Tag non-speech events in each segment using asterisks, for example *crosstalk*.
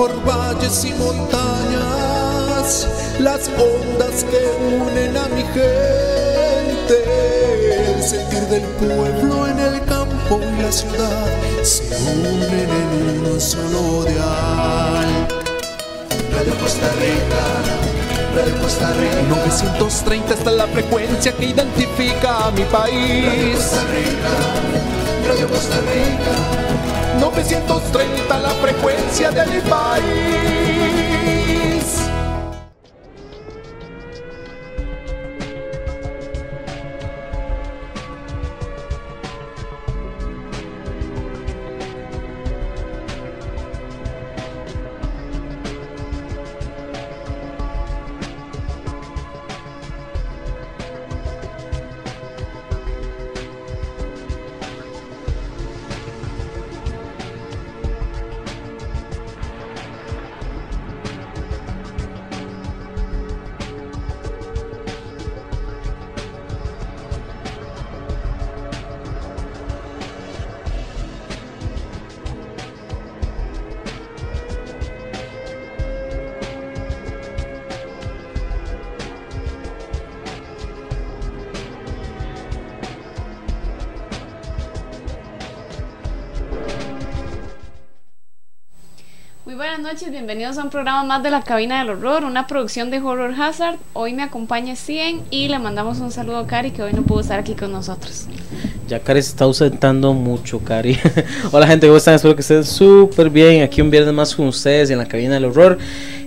por valles y montañas, las ondas que unen a mi gente, el sentir del pueblo en el campo y la ciudad se unen en un solo dial. Radio Costa Rica, Radio Costa Rica. 930 está la frecuencia que identifica a mi país. Radio Costa Rica, Radio Costa Rica. 930 la frecuencia de mi país. Bienvenidos a un programa más de la Cabina del Horror, una producción de Horror Hazard. Hoy me acompaña Cien y le mandamos un saludo a Cari que hoy no pudo estar aquí con nosotros. Ya Cari se está ausentando mucho, Cari. *laughs* Hola gente, ¿cómo están? Espero que estén súper bien. Aquí un viernes más con ustedes en la Cabina del Horror.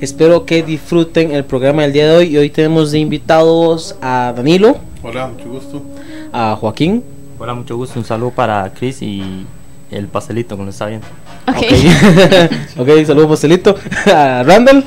Espero que disfruten el programa del día de hoy. Y hoy tenemos de invitados a Danilo. Hola, mucho gusto. A Joaquín. Hola, mucho gusto. Un saludo para Chris y el pastelito, como lo está viendo. Ok, okay. *laughs* saludos pastelito. *laughs* A Randall.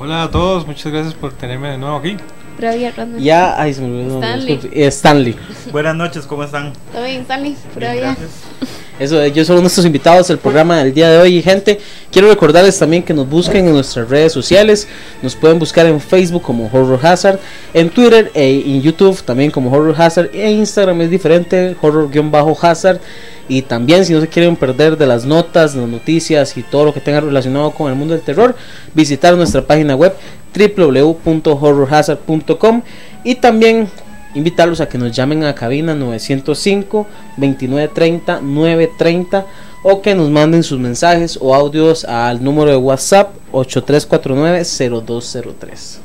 Hola a todos, muchas gracias por tenerme de nuevo aquí. Randall. Ya, ay, se me olvidó. Stanley. Eh, Stanley. Buenas noches, ¿cómo están? Todo bien, Stanley. Pura vida. *laughs* Eso, ellos son nuestros invitados del programa del día de hoy. Y gente, quiero recordarles también que nos busquen en nuestras redes sociales. Nos pueden buscar en Facebook como Horror Hazard, en Twitter e en YouTube también como Horror Hazard. E Instagram es diferente, Horror-Hazard. Y también si no se quieren perder de las notas, las noticias y todo lo que tenga relacionado con el mundo del terror, visitar nuestra página web www.horrorhazard.com y también invitarlos a que nos llamen a cabina 905 2930 930 o que nos manden sus mensajes o audios al número de WhatsApp 8349 0203.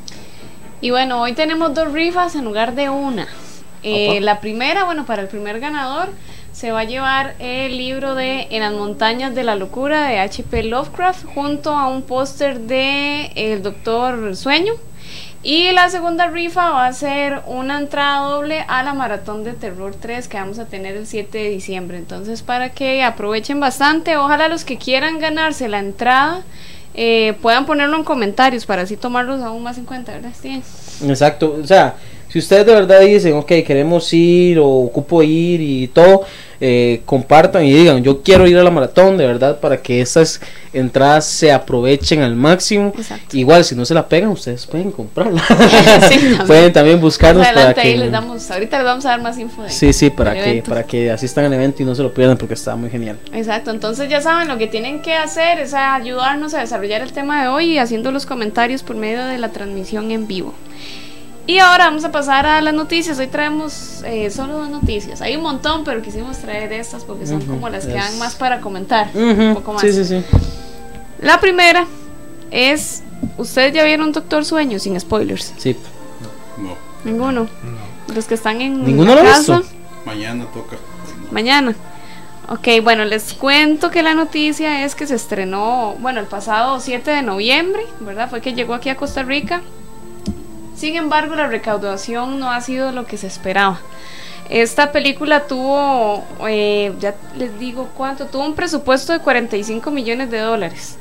Y bueno, hoy tenemos dos rifas en lugar de una. Eh, la primera, bueno, para el primer ganador se va a llevar el libro de En las montañas de la locura de H.P. Lovecraft junto a un póster de El Doctor Sueño. Y la segunda rifa va a ser una entrada doble a la Maratón de Terror 3 que vamos a tener el 7 de diciembre. Entonces para que aprovechen bastante, ojalá los que quieran ganarse la entrada eh, puedan ponerlo en comentarios para así tomarlos aún más en cuenta, ¿verdad, Exacto, o sea, si ustedes de verdad dicen, ok, queremos ir o ocupo ir y todo, eh, compartan y digan, yo quiero ir a la maratón, de verdad, para que esas entradas se aprovechen al máximo. Igual, si no se la pegan, ustedes pueden comprarla. *laughs* pueden también buscarnos para que... les damos, ahorita les vamos a dar más info. sí, sí, para que, para que asistan al evento y no se lo pierdan porque está muy genial. Exacto, entonces ya saben, lo que tienen que hacer es ayudarnos a desarrollar el tema de hoy y haciendo los comentarios por medio de la transmisión en vivo. Y ahora vamos a pasar a las noticias. Hoy traemos eh, solo dos noticias. Hay un montón, pero quisimos traer estas porque son como las que dan más para comentar. Un poco más. Sí, sí, sí. La primera es: ¿Ustedes ya vieron Doctor Sueño sin spoilers? Sí. No. Ninguno. Los que están en ¿Ninguno la casa. Mañana toca. Mañana. Ok, bueno, les cuento que la noticia es que se estrenó, bueno, el pasado 7 de noviembre, ¿verdad? Fue que llegó aquí a Costa Rica sin embargo, la recaudación no ha sido lo que se esperaba. Esta película tuvo, eh, ya les digo cuánto, tuvo un presupuesto de 45 millones de dólares.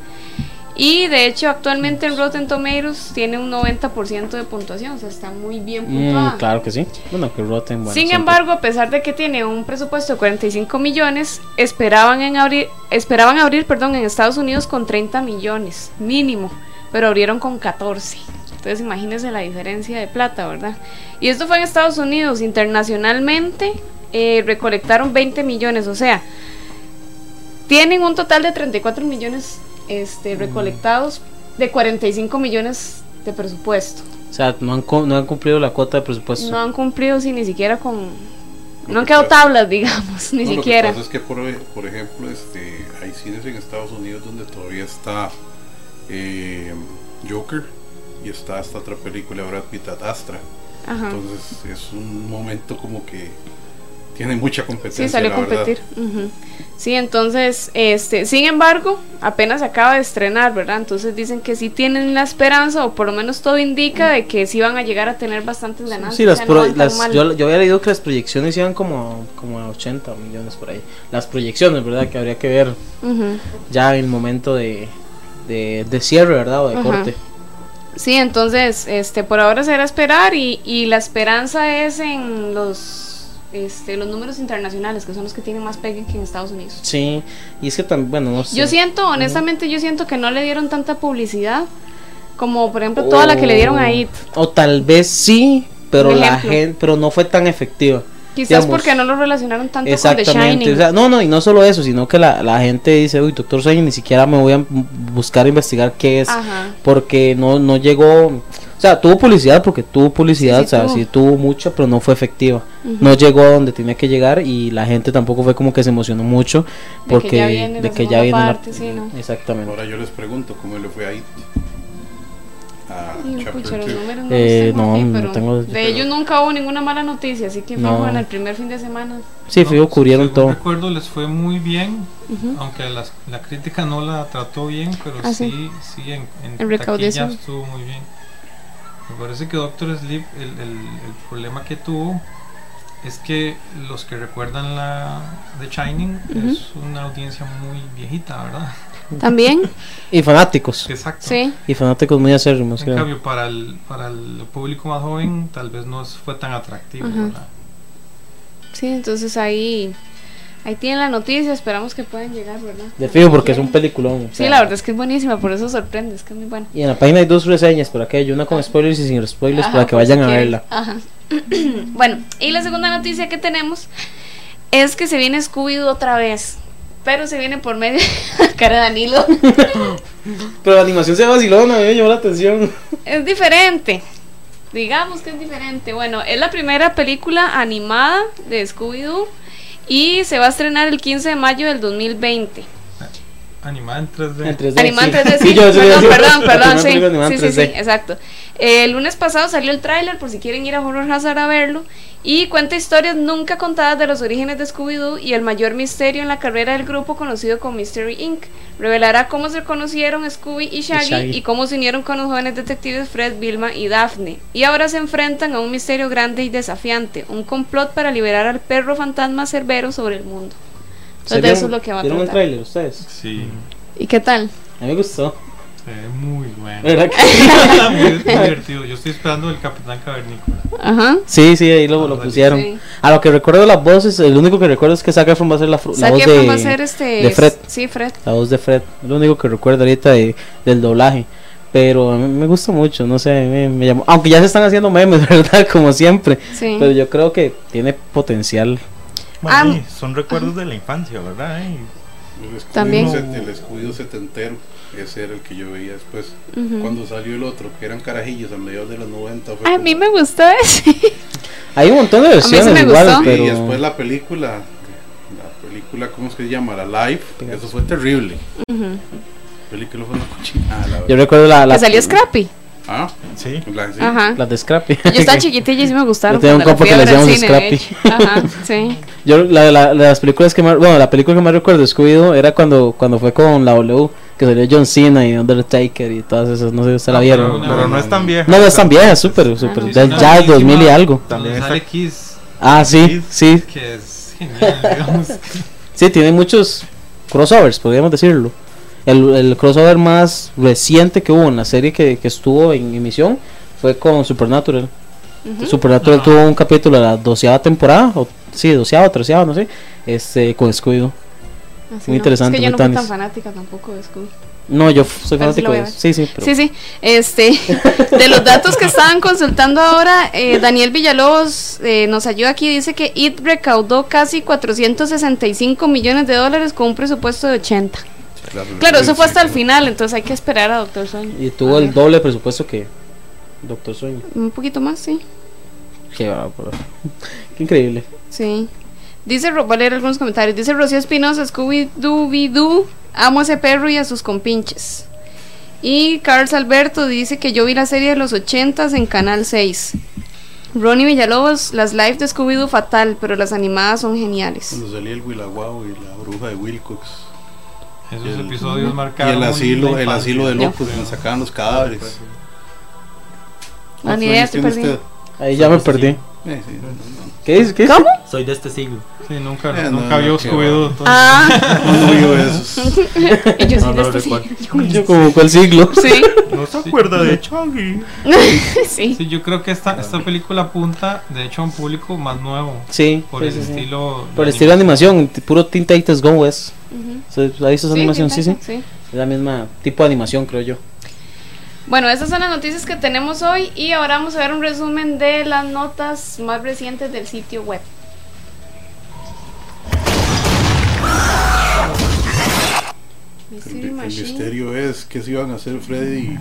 Y de hecho actualmente en Rotten Tomatoes tiene un 90% de puntuación, o sea, está muy bien mm, puntuada. claro que sí. Bueno, que Rotten, Sin embargo, a pesar de que tiene un presupuesto de 45 millones, esperaban en abrir esperaban abrir, perdón, en Estados Unidos con 30 millones mínimo, pero abrieron con 14. Entonces imagínense la diferencia de plata, ¿verdad? Y esto fue en Estados Unidos. Internacionalmente eh, recolectaron 20 millones, o sea, tienen un total de 34 millones este, recolectados de 45 millones de presupuesto. O sea, no han, cu- no han cumplido la cuota de presupuesto. No han cumplido sí, ni siquiera con... Lo No han que quedado pasa- tablas, *laughs* digamos, ni No, siquiera. Lo que pasa es que, por, por ejemplo, este, hay cines en Estados Unidos donde todavía está eh, Joker y está esta otra película Brad Pitt, Ad Astra. Ajá. Entonces es un momento como que tiene mucha competencia. Sí, salió a competir. Sí, entonces, este, sin embargo, apenas se acaba de estrenar, ¿verdad? Entonces dicen que sí tienen la esperanza, o por lo menos todo indica de que sí van a llegar a tener bastantes ganancias. Sí, las o sea, no yo, yo había leído que las proyecciones iban como, como a 80 millones por ahí. Las proyecciones, ¿verdad? Que habría que ver ya en el momento de, de, de cierre, ¿verdad? O de corte. Sí, entonces, este, por ahora será esperar y, y la esperanza es en los, este, los números internacionales, que son los que tienen más pegue que en Estados Unidos. Sí, y es que también, bueno, no sé. Yo siento, honestamente, yo siento que no le dieron tanta publicidad como, por ejemplo, toda la que le dieron a IT. O tal vez sí, pero la gente, pero no fue tan efectiva. Quizás digamos. porque no lo relacionaron tanto con The Exactamente. Shining. o sea, no, no, y no solo eso, sino que la, la gente dice, uy, Doctor Sueño, ni siquiera me voy a buscar investigar qué es, Ajá. porque no, no llegó, o sea, tuvo publicidad porque tuvo publicidad, Sí, sí o sea, tuvo. sí tuvo mucha, pero no fue efectiva. No llegó a donde tenía que llegar y la gente tampoco fue como que se emocionó mucho De que porque ya viene de la que ya viene la- parte, sí, ¿no? Exactamente. Ahora yo les pregunto cómo le fue a IT. A Y, Chapter pucha, los Two. números no, Eh, no, aquí, no pero tengo- de pero- ellos nunca hubo ninguna mala noticia, así que No. fijo en el primer fin de semana. Sí, No, fijo, cubrieron todo. recuerdo les fue muy bien, Ujú. aunque las- la crítica no la trató bien, pero Ah, sí, sí. sí, en, en En taquilla estuvo muy bien. Me parece que Doctor Sleep, el, el- el problema que tuvo es que los que recuerdan la The Shining Ujú. es una audiencia muy viejita, ¿verdad? También, Y fanáticos. Exacto. sí. Y fanáticos muy acérrimos, En creo. cambio, para el, para el público más joven, tal vez no es- fue tan atractivo. Sí, entonces ahí ahí tienen la noticia, esperamos que puedan llegar, ¿verdad? De fijo, porque es un peliculón. o Sí, sea, la verdad es que es buenísima, por eso sorprende, es que es muy buena. Y en la página hay dos reseñas por aquello, una con spoilers y sin spoilers Ajá, para que vayan a quieren. verla. Ajá. *clears throat* bueno, y la segunda noticia que tenemos es que se viene Scooby-Doo otra vez. Pero se viene por medio *laughs* cara de Danilo. Pero la animación se vacilona, me llamó la atención. es diferente. Digamos que es diferente. Bueno, es la primera película animada de Scooby-Doo y se va a estrenar el 15 de mayo del 2020. Animada en 3D. En 3D, Animada en sí. 3D, *laughs* Sí, sí. yo Perdón, perdón, sí. Sí, sí, sí, 3D. exacto. El lunes pasado salió el tráiler por si quieren ir a Horror Hazard a verlo y cuenta historias nunca contadas de los orígenes de Scooby-Doo y el mayor misterio en la carrera del grupo conocido como Mystery Inc. Revelará cómo se conocieron Scooby y Shaggy, Shaggy. y cómo se unieron con los jóvenes detectives Fred, Vilma y Daphne. Y ahora se enfrentan a un misterio grande y desafiante, un complot para liberar al perro fantasma Cerbero sobre el mundo. ¿Se Entonces de vieron- eso es lo que va a ¿Vieron el tratar. tráiler ustedes? Sí, ¿Y qué tal? A mí me gustó. se ve muy bueno. ¿Verdad que- *laughs* muy, muy divertido. Yo estoy esperando el Capitán Cavernícola. Ajá. Sí, sí, ahí lo, lo Ah, pusieron. sí. A lo que recuerdo las voces, el único que recuerdo es que Zac Efron va a ser la, la Zac voz Efron de, va a ser este. de Fred. Sí, Fred. la voz de Fred. Es lo único que recuerdo ahorita de, del doblaje. Pero a mí me gusta mucho, no sé, me, me llamó. Aunque ya se están haciendo memes, *laughs* ¿verdad? Como siempre. Sí. Pero yo creo que tiene potencial. Bueno, Ah, son recuerdos de la infancia, ¿verdad? Y El También. set- el escudo setentero. Ese era el que yo veía después. Cuando salió el otro, que eran carajillos a mediados de los 90. Fue A como- mí me gustó ese. *laughs* Hay un montón de versiones. Sí, pero y después la película, la película, ¿cómo es que se llama? La Live, eso fue terrible. La película fue una cochinada, la yo recuerdo la, la Que salió Scrappy. Ah, sí. la, sí. Ajá. las de Scrappy. Yo estaba *laughs* chiquitilla y sí me gustaron. Yo tenía un compa que le decíamos hecho. Ajá, sí. *laughs* Yo la, la, las películas que más, bueno, la película que más recuerdo de Scooby-Doo era cuando cuando fue con la W, que salió John Cena y Undertaker y todas esas, no sé si usted la Ah, vieron. pero Pero no es tan vieja. No, no es tan vieja, súper, súper, ya del 2000 y algo. También sale Kiss, Ah, sí, sí, que es genial, *laughs* digamos. sí, tiene muchos crossovers, podríamos decirlo. El, el crossover más reciente que hubo en la serie que, que estuvo en emisión fue con Supernatural. Supernatural Ah. tuvo un capítulo de la doceava temporada, o sí, doceava, treceava, no sé, este, con Scooby-Doo. Así Muy no. interesante, Es que yo muy no fui tan fanática tampoco de Scooby. No, yo soy fanático de ver. Sí, sí, pero Sí, sí. Este, *laughs* de los datos que estaban consultando ahora, eh, Daniel Villalobos eh, nos ayuda aquí. Dice que IT recaudó casi 465 millones de dólares con un presupuesto de 80. Claro. Claro, eso fue hasta el final, entonces hay que esperar a Doctor Sueño. Y tuvo el doble presupuesto que Doctor Sueño. Un poquito más, sí. Qué, bárbaro. Qué increíble. Sí. Dice, Ro- voy a leer algunos comentarios. Dice Rocío Espinosa, Scooby-Doo, amo a ese perro y a sus compinches. Y Carlos Alberto dice que yo vi la serie de los 80s en Canal 6. Ronnie Villalobos, las live de Scooby-Doo fatal, pero las animadas son geniales. Cuando salía el Wilaguau y la bruja de Wilcox. Esos Y el- episodios Y marcaron. el muy asilo, el asilo de locos, donde sacaban los cadáveres. No, ni ¿Cuántos idea, perdida. usted? Ahí ya me perdí. Eh, sí, no, no. ¿Qué dice? ¿Qué dice? ¿Cómo? Soy de este siglo. Sí, nunca, Eh, no, nunca no, vio Scooby-Doo. Ah, No, vio esos. yo sí No, de este sí. Yo como cuál siglo. Sí, No se acuerda de Chuggy. sí. Sí, yo creo que esta, esta película apunta, de hecho, a un público más nuevo. Sí, Por sí, el sí, sí. estilo. Por el estilo de animación, puro Teen Titans Go West. ¿Ahí visto esa animación? Sí, sí. sí. Es la misma tipo de animación, creo yo. Bueno, estas son las noticias que tenemos hoy y ahora vamos a ver un resumen de las notas más recientes del sitio web. El, misterio es qué se iban a hacer Freddy.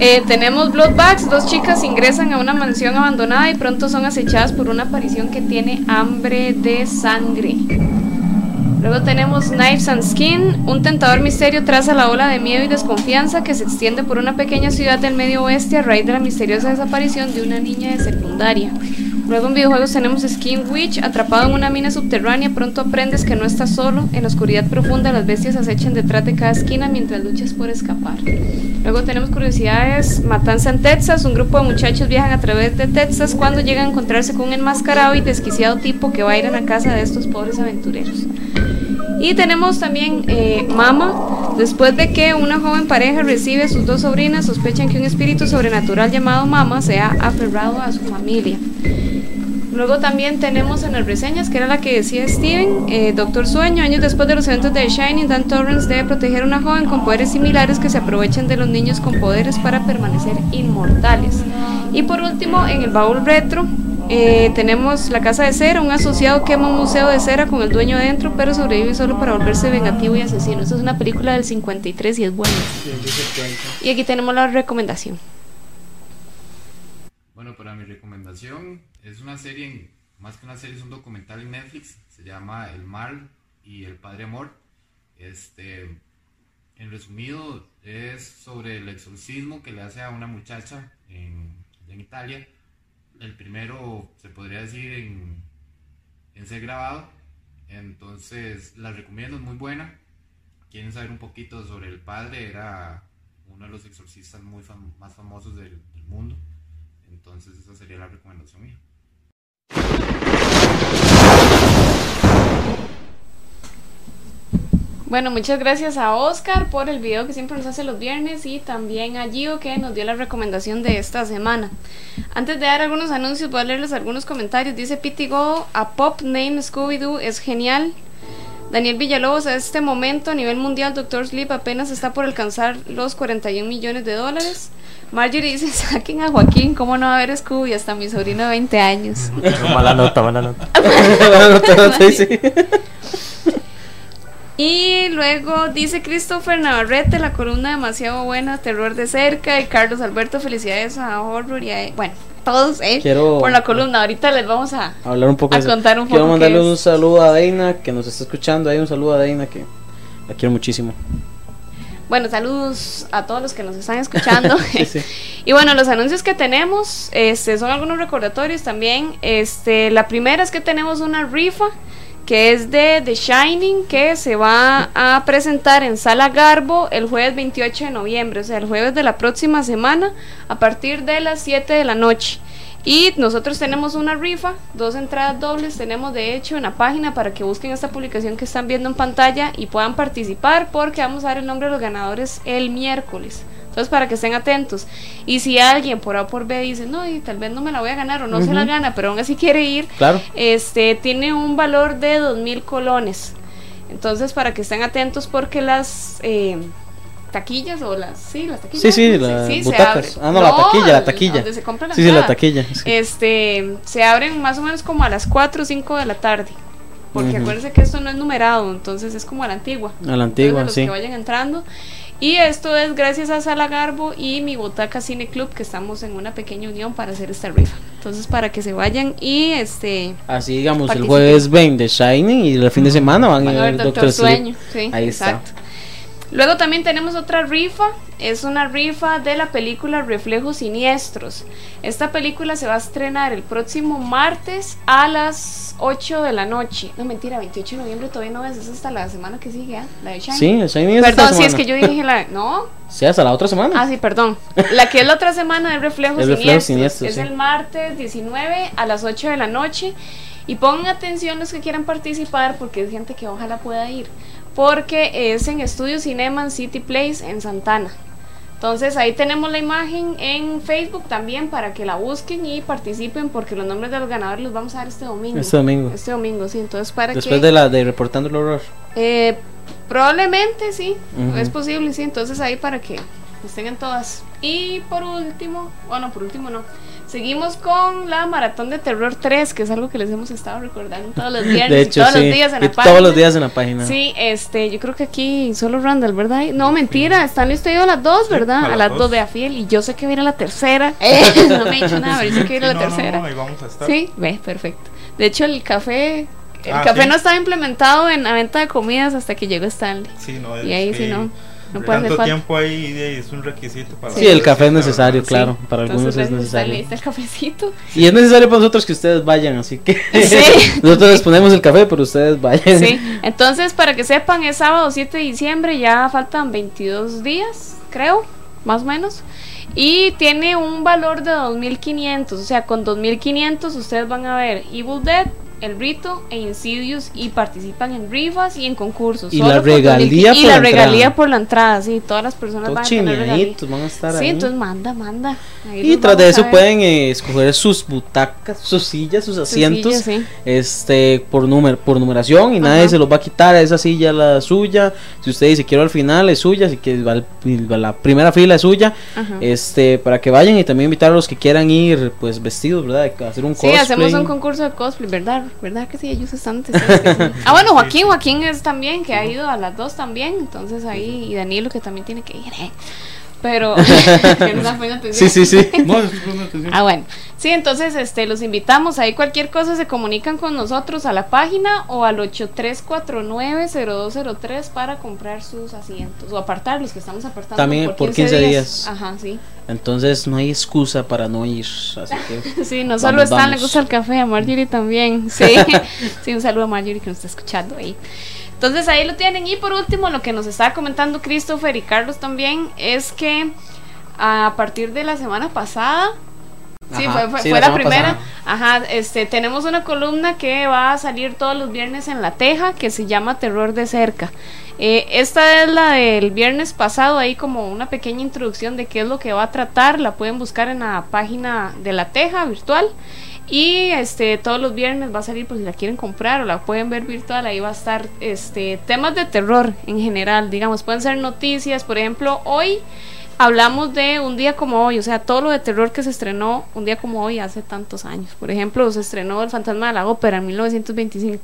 Eh, tenemos Bloodbags, dos chicas ingresan a una mansión abandonada y pronto son acechadas por una aparición que tiene hambre de sangre. Luego tenemos Knives and Skin, un tentador misterio traza la ola de miedo y desconfianza que se extiende por una pequeña ciudad del medio oeste a raíz de la misteriosa desaparición de una niña de secundaria. Luego en videojuegos tenemos Skin Witch, atrapado en una mina subterránea, pronto aprendes que no estás solo, en la oscuridad profunda las bestias acechan detrás de cada esquina mientras luchas por escapar. Luego tenemos curiosidades, Matanza en Texas, un grupo de muchachos viajan a través de Texas cuando llegan a encontrarse con un enmascarado y desquiciado tipo que va a ir a la casa de estos pobres aventureros. Y tenemos también eh, Mama, después de que una joven pareja recibe a sus dos sobrinas, sospechan que un espíritu sobrenatural llamado Mama se ha aferrado a su familia. Luego también tenemos en las reseñas, que era la que decía Steven, eh, Doctor Sueño, años después de los eventos de Shining, Dan Torrance debe proteger a una joven con poderes similares que se aprovechan de los niños con poderes para permanecer inmortales. Y por último, en el baúl retro, eh, tenemos La Casa de Cera, un asociado quema un museo de cera con el dueño adentro, pero sobrevive solo para volverse vengativo y asesino. Esta es una película del 53 y es buena. Y aquí tenemos la recomendación. Bueno, para mi recomendación es una serie, más que una serie, es un documental en Netflix, se llama El Mal y el Padre Amor. Este, en resumido, es sobre el exorcismo que le hace a una muchacha en Italia. El primero, se podría decir, en, ser grabado. Entonces, la recomiendo, es muy buena. Quieren saber un poquito sobre el padre, era uno de los exorcistas muy más famosos del mundo. Entonces esa sería la recomendación mía. Bueno, muchas gracias a Oscar por el video que siempre nos hace los viernes y también a Gio que nos dio la recomendación de esta semana. Antes de dar algunos anuncios, voy a leerles algunos comentarios. Dice Pity Go, a Pop Name Scooby-Doo es genial. Daniel Villalobos, a este momento a nivel mundial, Doctor Sleep apenas está por alcanzar los 41 millones de dólares. Marjorie dice, *laughs* saquen a Joaquín, ¿cómo no va a ver Scooby? Hasta mi sobrino de 20 años. *laughs* mala nota, mala nota. *laughs* Sí, sí. Y luego dice Christopher Navarrete, la columna demasiado buena, terror de cerca. Y Carlos Alberto, felicidades a Horror y a. Bueno, todos, ¿eh? Quiero- Por la columna. Ahorita les vamos a. hablar un poco A contar un Quiero poco mandarle qué es. un saludo a Deina que nos está escuchando. Ahí un saludo a Deina que la quiero muchísimo. Bueno, saludos a todos los que nos están *laughs* escuchando. Sí, sí. *laughs* Y bueno, los anuncios que tenemos este, son algunos recordatorios también. Este, la primera es que tenemos una rifa que es de The Shining que se va a presentar en Sala Garbo el jueves 28 de noviembre, o sea, el jueves de la próxima semana a partir de las 7 de la noche. Y nosotros tenemos una rifa, dos entradas dobles, tenemos de hecho en la página para que busquen esta publicación que están viendo en pantalla y puedan participar porque vamos a dar el nombre de los ganadores el miércoles. Entonces para que estén atentos. Y si alguien por A o por B dice, no, y tal vez no me la voy a ganar o no se la gana, pero aún así quiere ir, Claro. este tiene un valor de dos mil colones. Entonces para que estén atentos porque las eh, taquillas o las sí las taquillas Sí, sí, las butacas. abren. Ah, no, la taquilla, la taquilla. donde se compra la Sí, sí, la taquilla. sí. Este, se abren más o menos como a las 4 o 5 de la tarde. porque Ujú. acuérdense que esto no es numerado, entonces es como a la antigua. A la antigua, Entonces, los sí. que vayan entrando. Y esto es gracias a Sala Garbo y mi Botaca Cine Club, que estamos en una pequeña unión para hacer esta rifa. Entonces, para que se vayan y este Así digamos, el jueves ven The Shining y el fin de semana van, van a ver Doctor, Doctor Sleep. Sueño. Sí, Ahí está. Luego también tenemos otra rifa, es una rifa de la película Reflejos Siniestros. Esta película se va a estrenar el próximo martes a las 8 de la noche. No, mentira, 28 de noviembre todavía no es, es hasta la semana que sigue, ¿ah? La de. Sí, el es Perdón, si es que yo dije la... *laughs* No, Sí, hasta la otra semana. Ah, sí, perdón. La que es la otra semana es Reflejos Reflejos Siniestros. Es sí. el martes 19 a las 8 de la noche. Y pongan atención los que quieran participar porque es gente que ojalá pueda ir. Porque es en Estudio Cinema en City Place en Santana. Entonces ahí tenemos la imagen en Facebook también para que la busquen y participen porque los nombres de los ganadores los vamos a dar este domingo. Este domingo. Este domingo, sí. Entonces para Después que... de la de Reportando el Horror. Eh, probablemente sí, es posible, sí. Entonces ahí para que estén en todas. Y por último, bueno, por último no. Seguimos con la Maratón de Terror 3, que es algo que les hemos estado recordando todos los *laughs* viernes De y todos sí. los días en Y la página. todos los días en la página. Sí, este, yo creo que aquí solo Randall, ¿verdad? No, mentira, están ido a las dos, ¿verdad? a a las las dos. dos, vea fiel. Y yo sé que viene la tercera. *laughs* Eh, *laughs* no me he dicho nada, pero yo sé que viene Sí, la no, tercera. no, ahí vamos a estar. Sí, ve, perfecto. De hecho, el café, el Ah, café sí. no estaba implementado en la venta de comidas hasta que llegó Stanley. Sí, no, es Y ahí sí no, no Tanto tiempo ahí es un requisito para Sí, el café es necesario, claro. Para algunos Entonces, es necesario. está el cafecito. Y es necesario para nosotros que ustedes vayan, así que Sí. *laughs* nosotros les ponemos el café, pero ustedes vayan. Sí, entonces para que sepan, es sábado 7 de diciembre, ya faltan 22 días, creo, más o menos. Y tiene un valor de 2.500, o sea, con 2.500 ustedes van a ver Evil Dead, El Rito e Insidious y participan en rifas y en concursos. Y Solo la por 2.000 regalía Y por la la regalía por la entrada, sí, todas las personas Todos van a tener regalía. van a estar Sí, ahí. entonces manda, manda. Ahí Y tras de eso pueden eh, escoger sus butacas, sus sillas, sus Sus asientos, sillas, sí. este, por número, por numeración y nadie se los va a quitar. Esa silla la suya. Si usted dice quiero al final es suya, si que la primera fila es suya. Ajá. Este, para que vayan y también invitar a los que quieran ir, pues vestidos, ¿verdad? Hacer un Sí, cosplay. hacemos un concurso de cosplay, ¿verdad? ¿Verdad que sí? Ellos están antes. *laughs* Ah, bueno, Joaquín, Joaquín es también, que ha ido a las dos también. Entonces ahí, y Danilo que también tiene que ir, ¿eh? Pero, *laughs* que atención. Sí, sí, sí. *laughs* No, atención. Ah, bueno. Sí, entonces este, los invitamos. Ahí cualquier cosa se comunican con nosotros a la página o al 8349-0203 para comprar sus asientos o apartarlos, que estamos apartando También por 15 días. Ajá, sí. Entonces no hay excusa para no ir. Así que *laughs* Sí, no Vamos, solo a Stan le gusta el café, a Marjorie también. Sí, sí, un saludo a Marjorie que nos está escuchando ahí. Entonces ahí lo tienen. Y por último, lo que nos estaba comentando Christopher y Carlos también es que a partir de la semana pasada. Sí, fue, fue- sí, fue la primera. Ajá, este, tenemos una columna que va a salir todos los viernes en La Teja que se llama Terror de Cerca. Eh, esta es la del viernes pasado, ahí como una pequeña introducción de qué es lo que va a tratar. La pueden buscar en la página de La Teja virtual. Y este todos los viernes va a salir por si la quieren comprar o la pueden ver virtual, ahí va a estar este temas de terror en general, digamos, pueden ser noticias, por ejemplo, hoy hablamos de un día como hoy, o sea, todo lo de terror que se estrenó un día como hoy hace tantos años. Por ejemplo, se estrenó El fantasma de la ópera en 1925.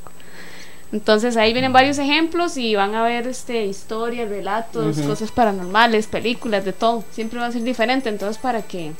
Entonces ahí vienen varios ejemplos y van a ver este historias, relatos, cosas paranormales, películas, de todo. Siempre va a ser diferente, entonces para que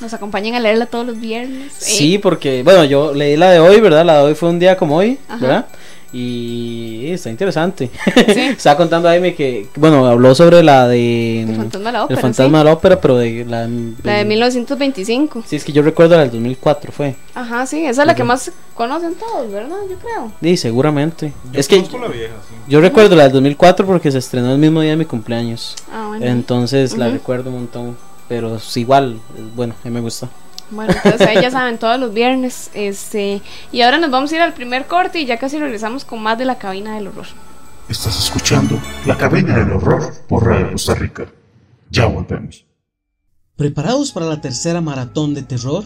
nos acompañen a leerla todos los viernes. ¿eh? Sí, porque, bueno, yo leí la de hoy, ¿verdad? La de hoy fue un día como hoy, Ajá. ¿verdad? Y está interesante. Sí. *laughs* Estaba contando a Amy que, bueno, habló sobre la de... El fantasma de la el ópera. fantasma sí. de la ópera, pero de la... La de 1925. Sí, es que yo recuerdo la del 2004, fue. Ajá, sí, esa es la que más conocen todos, ¿verdad? Yo creo. Sí, seguramente. Yo es que la vieja, sí. yo recuerdo la del 2004 porque se estrenó el mismo día de mi cumpleaños. Ah, bueno. Entonces la Ujú. recuerdo un montón. Pero es igual, bueno, a mí me gusta. Bueno, entonces ahí ya saben, todos los viernes. Este, y ahora nos vamos a ir al primer corte y ya casi regresamos con más de la cabina del horror. Estás escuchando La Cabina del Horror por Radio Costa Rica. Ya volvemos. ¿Preparados para la tercera maratón de terror?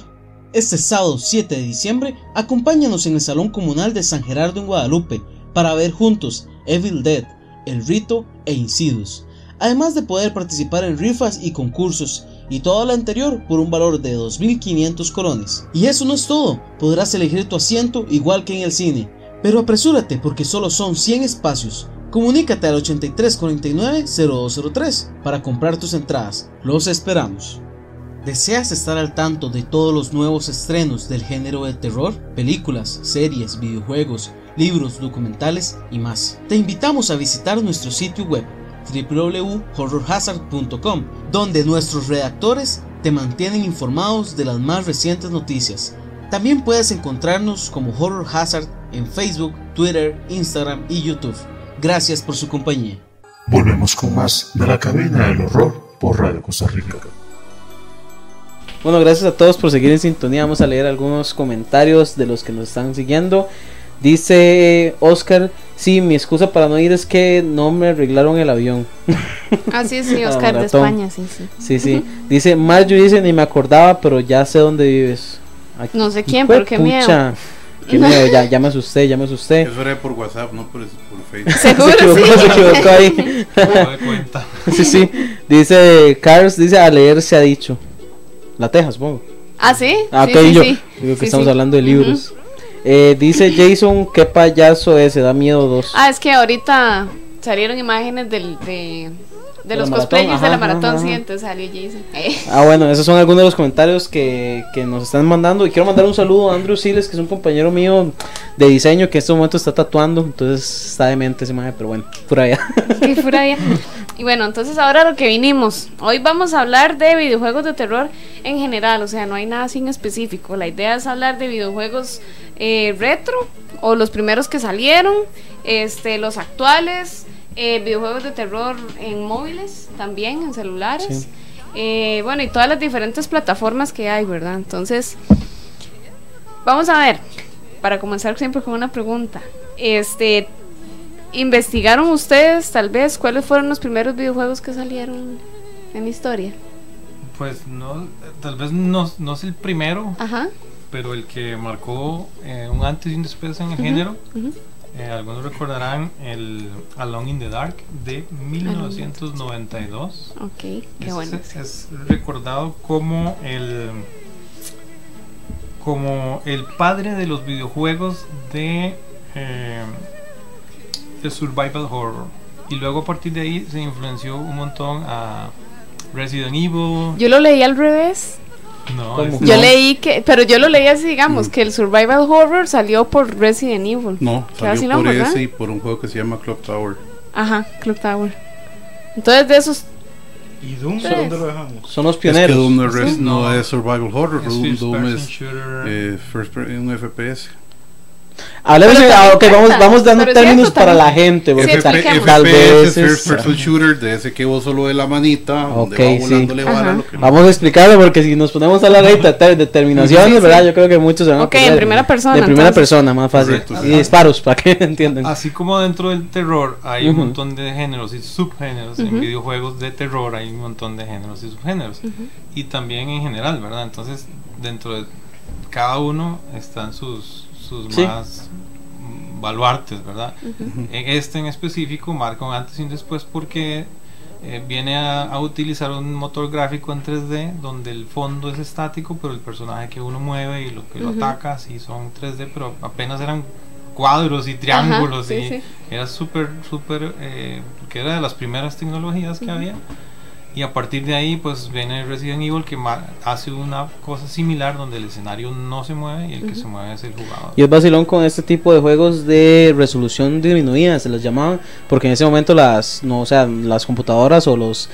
Este sábado 7 de diciembre, acompáñanos en el Salón Comunal de San Gerardo en Guadalupe para ver juntos Evil Dead, El Rito e Insidious, además de poder participar en rifas y concursos y todo lo anterior por un valor de 2.500 colones. Y eso no es todo, podrás elegir tu asiento igual que en el cine. Pero apresúrate porque solo son 100 espacios. Comunícate al 8349-0203 para comprar tus entradas. Los esperamos. ¿Deseas estar al tanto de todos los nuevos estrenos del género de terror? Películas, series, videojuegos, libros, documentales y más. Te invitamos a visitar nuestro sitio web www.horrorhazard.com, donde nuestros redactores te mantienen informados de las más recientes noticias. También puedes encontrarnos como Horror Hazard en Facebook, Twitter, Instagram y YouTube. Gracias por su compañía. Volvemos con más de la cabina del horror por Radio Costa Rica. Bueno, gracias a todos por seguir en sintonía. Vamos a leer algunos comentarios de los que nos están siguiendo. Dice Oscar, sí, mi excusa para no ir es que no me arreglaron el avión. *laughs* Ah, sí, sí, A Oscar de. España, sí, sí. Sí, sí. Dice Marjorie, dice, ni me acordaba, pero ya sé dónde vives. No sé quién, pero qué miedo. Qué miedo, ya, ya me asusté, ya me asusté. Eso era por WhatsApp, no por, por Facebook. *laughs* Seguro, se equivocó, sí. se equivocó ahí. *laughs* Me doy cuenta. sí, sí. Dice Cars, dice a leer se ha dicho. La Texas, supongo. Ah, sí. Ah, sí, ok, sí, yo sí. digo que Sí, estamos sí. hablando de libros. Eh, dice Jason, qué payaso ese, da miedo dos. Ah, es que ahorita salieron imágenes del, de, de De los la cosplayers de la maratón, ajá, sí, ajá. entonces salió Jason. Eh. Ah, bueno, esos son algunos de los comentarios que, que nos están mandando. Y quiero mandar un saludo a Andrew Siles, que es un compañero mío de diseño que en este momento está tatuando. Entonces está demente ese maje, pero bueno, allá. Sí, fuera ya. Y bueno, entonces ahora lo que vinimos. Hoy vamos a hablar de videojuegos de terror en general, o sea, no hay nada así en específico. La idea es hablar de videojuegos eh, retro o los primeros que salieron, este, los actuales, eh, videojuegos de terror en móviles también, en celulares. Sí. Eh, bueno, y todas las diferentes plataformas que hay, ¿verdad? Entonces, vamos a ver, para comenzar siempre con una pregunta. Este, ¿investigaron ustedes tal vez cuáles fueron los primeros videojuegos que salieron en la historia? Pues no, tal vez no, no es el primero, Ajá. pero el que marcó eh, un antes y un después en el género. Eh, algunos recordarán el Alone in the Dark de 1992. Ok, qué Es- bueno. Es, es recordado como el como el padre de los videojuegos de eh, de survival horror y luego a partir de ahí se influenció un montón a Resident Evil. Yo lo leí al revés. No, ¿Cómo? Yo No. leí que, pero yo lo leí así, digamos, Mm. que el survival horror salió por Resident Evil. No, salió por ¿verdad? ese y por un juego que se llama Clock Tower. Ajá, Clock Tower. Entonces de esos, ¿Y Doom? Tres. ¿Dónde lo dejamos? Son los Es que pioneros. Doom no, es, Sí. no es survival horror, es Doom, Doom es eh, first un FPS. Hablemos ah, también ok, vamos, vamos dando pero términos cierto para la gente. porque Sí, tal- vez es- person shooter, de ese que vos solo de la manita, donde Ok, va sí. lo que Vamos a explicarlo porque si nos ponemos a hablar de ter- determinaciones, Sí, sí. ¿verdad? Yo creo que muchos se van a Ok, en primera persona, De primera entonces. persona, más fácil. Correcto, y disparos, para que *laughs* entiendan. Así como dentro del terror hay Ujú. un montón de géneros y subgéneros, Ujú. en videojuegos de terror hay un montón de géneros y subgéneros. Y también en general, ¿verdad? Entonces, dentro de cada uno están sus, sus Sí. más baluartes, ¿verdad? En Este en específico marca un antes y un después porque eh, viene a, a utilizar un motor gráfico en 3D donde el fondo es estático, pero el personaje que uno mueve y lo que lo Ujú. ataca sí son 3D, pero apenas eran cuadros y triángulos sí, y sí. era súper, súper, eh, que era de las primeras tecnologías que había. Y a partir de ahí, pues viene Resident Evil que hace una cosa similar donde el escenario no se mueve y el que se mueve es el jugador. Y es vacilón con este tipo de juegos de resolución disminuida, se les llamaban, porque en ese momento las, no, o sea, las computadoras o los,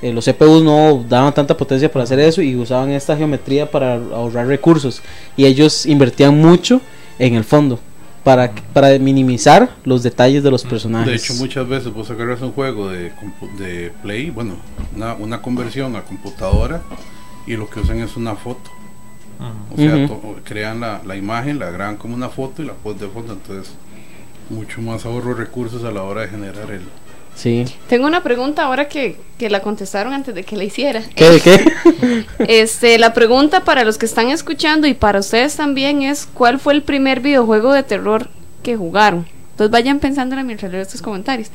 eh, los CPUs no daban tanta potencia para hacer eso y usaban esta geometría para ahorrar recursos. Y ellos invertían mucho en el fondo para, para minimizar los detalles de los personajes. De hecho, muchas veces vos agarras un juego de, compu- de Play, bueno, una, una conversión a computadora y lo que usan es una foto. O sea, crean la, la imagen, la graban como una foto y la ponen de fondo. Entonces, mucho más ahorro de recursos a la hora de generar el. Sí. tengo una pregunta ahora que, que la contestaron antes de que la hiciera. ¿Qué? ¿Qué? *laughs* Este, la pregunta para los que están escuchando y para ustedes también es ¿cuál fue el primer videojuego de terror que jugaron? Entonces vayan pensándola mientras leo estos comentarios.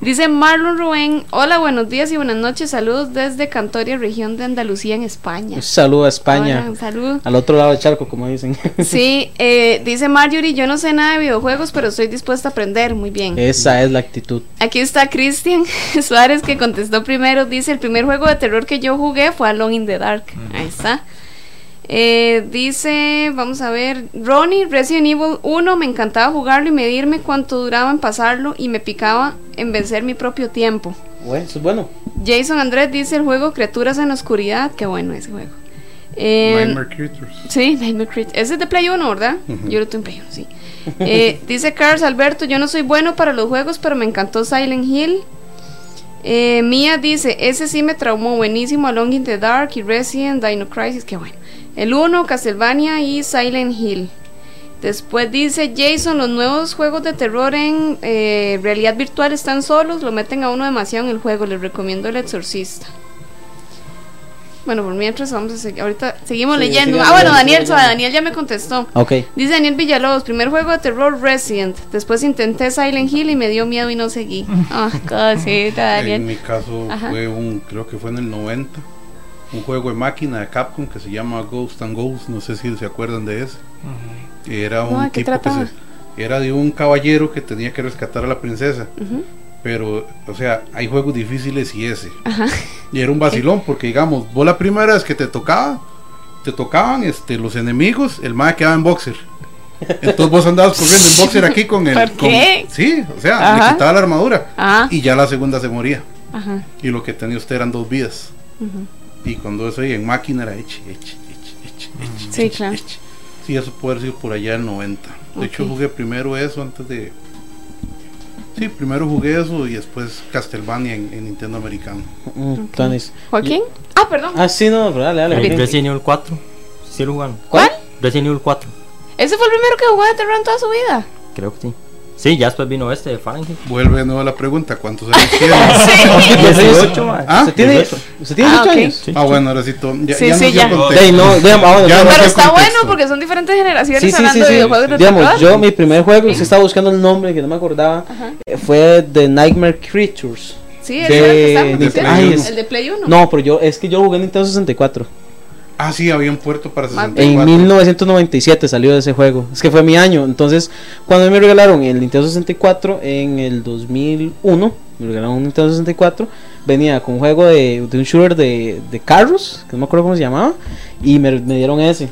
Dice Marlon Rubén, hola, buenos días y buenas noches, saludos desde Cantoria, región de Andalucía en España. Un saludo a España. Hola, un saludo. Al otro lado del charco, como dicen. *laughs* Sí, eh, dice Marjorie, yo no sé nada de videojuegos, pero estoy dispuesta a aprender, muy bien. Esa es la actitud. Aquí está Cristian *laughs* Suárez que contestó primero. Dice: El primer juego de terror que yo jugué fue Alone in the Dark. Ahí está. Eh, dice: Vamos a ver. Ronnie, Resident Evil 1. Me encantaba jugarlo y medirme cuánto duraba en pasarlo. Y me picaba en vencer mi propio tiempo. Bueno, eso es bueno. Jason Andrés dice: El juego Criaturas en la Oscuridad. Qué bueno ese juego. Eh, Nightmare Creatures. Sí, Nightmare Creatures. Ese es de Play 1, ¿verdad? Yo lo tengo en Play 1, sí. Eh, *laughs* dice Carlos Alberto, yo no soy bueno para los juegos, pero me encantó Silent Hill. Eh, Mía dice, ese sí me traumó, buenísimo, Along in the Dark y Resident, Dino Crisis, qué bueno. El 1, Castlevania y Silent Hill. Después dice Jason, los nuevos juegos de terror en eh, realidad virtual están solos, lo meten a uno demasiado en el juego, les recomiendo El Exorcista. Bueno, por mientras vamos a seguir, ahorita seguimos Sí, leyendo. Ah, bueno, Daniel. Daniel ya me contestó. Ok. Dice Daniel Villalobos, primer juego de terror Resident. Después intenté Silent Hill y me dio miedo y no seguí. *laughs* Ah, cosita, En Daniel. mi caso Ajá. fue un, creo que fue en el 90, un juego de máquina de Capcom que se llama Ghost and Ghosts, no sé si se acuerdan de ese. Era No, un ¿de qué tipo que se, era de un caballero que tenía que rescatar a la princesa. Pero, o sea, hay juegos difíciles y ese. Ajá. Y era un vacilón porque, digamos, vos la primera vez que te tocaba, te tocaban este, los enemigos, el mae quedaba en boxer. Entonces vos andabas corriendo en boxer aquí con el... ¿Por con- qué? sí, o sea, Ajá. le quitaba la armadura. Ah. Y ya la segunda se moría. Ajá. Y lo que tenía usted eran dos vidas. Ujú. Y cuando eso ahí en máquina era eche, eche, eche, eche, eche, Sí, claro. Sí, eso puede haber sido por allá el 90. De hecho, jugué primero eso antes de. Sí, primero jugué eso y después Castlevania en, en Nintendo americano. Mm, Tanis. ¿Joaquín? Ah, perdón. Ah, sí, no, pero dale, dale. El. Resident Evil 4. ¿Sí lo jugaron? ¿Cuál? Resident Evil 4. Ese fue el primero que jugó de terror en toda su vida. Creo que sí. Sí, ya después vino este de Fahrenheit. Vuelve de nuevo la pregunta: ¿cuántos años *laughs* tiene? ¿Qué se hizo? 18, man. ¿Ah? ¿Usted tiene, 18. ¿usted tiene Ah, 18 ok. años? Sí. Ah, bueno, ahora sí, ya, Sí, ya sí, ya. contexto. Ey, no, vean, ah, bueno, Ya Pero dio está bueno porque son diferentes generaciones Sí, sí, hablando sí, de sí. videojuegos de Digamos, yo mi primer juego, se estaba buscando el nombre que no me acordaba, eh, fue The Nightmare Creatures. Sí, ese de el que estábamos Nintendo- diciendo. Ay, el es- de Play 1. No, pero yo es que yo jugué en Nintendo 64. Ah, sí, había un puerto para Más 64. En 1997 salió ese juego. Es que fue mi año. Entonces, cuando me regalaron el Nintendo 64 en el 2001, me regalaron un Nintendo 64. Venía con un juego de, de un shooter de, de carros, que no me acuerdo cómo se llamaba, y me, me dieron ese.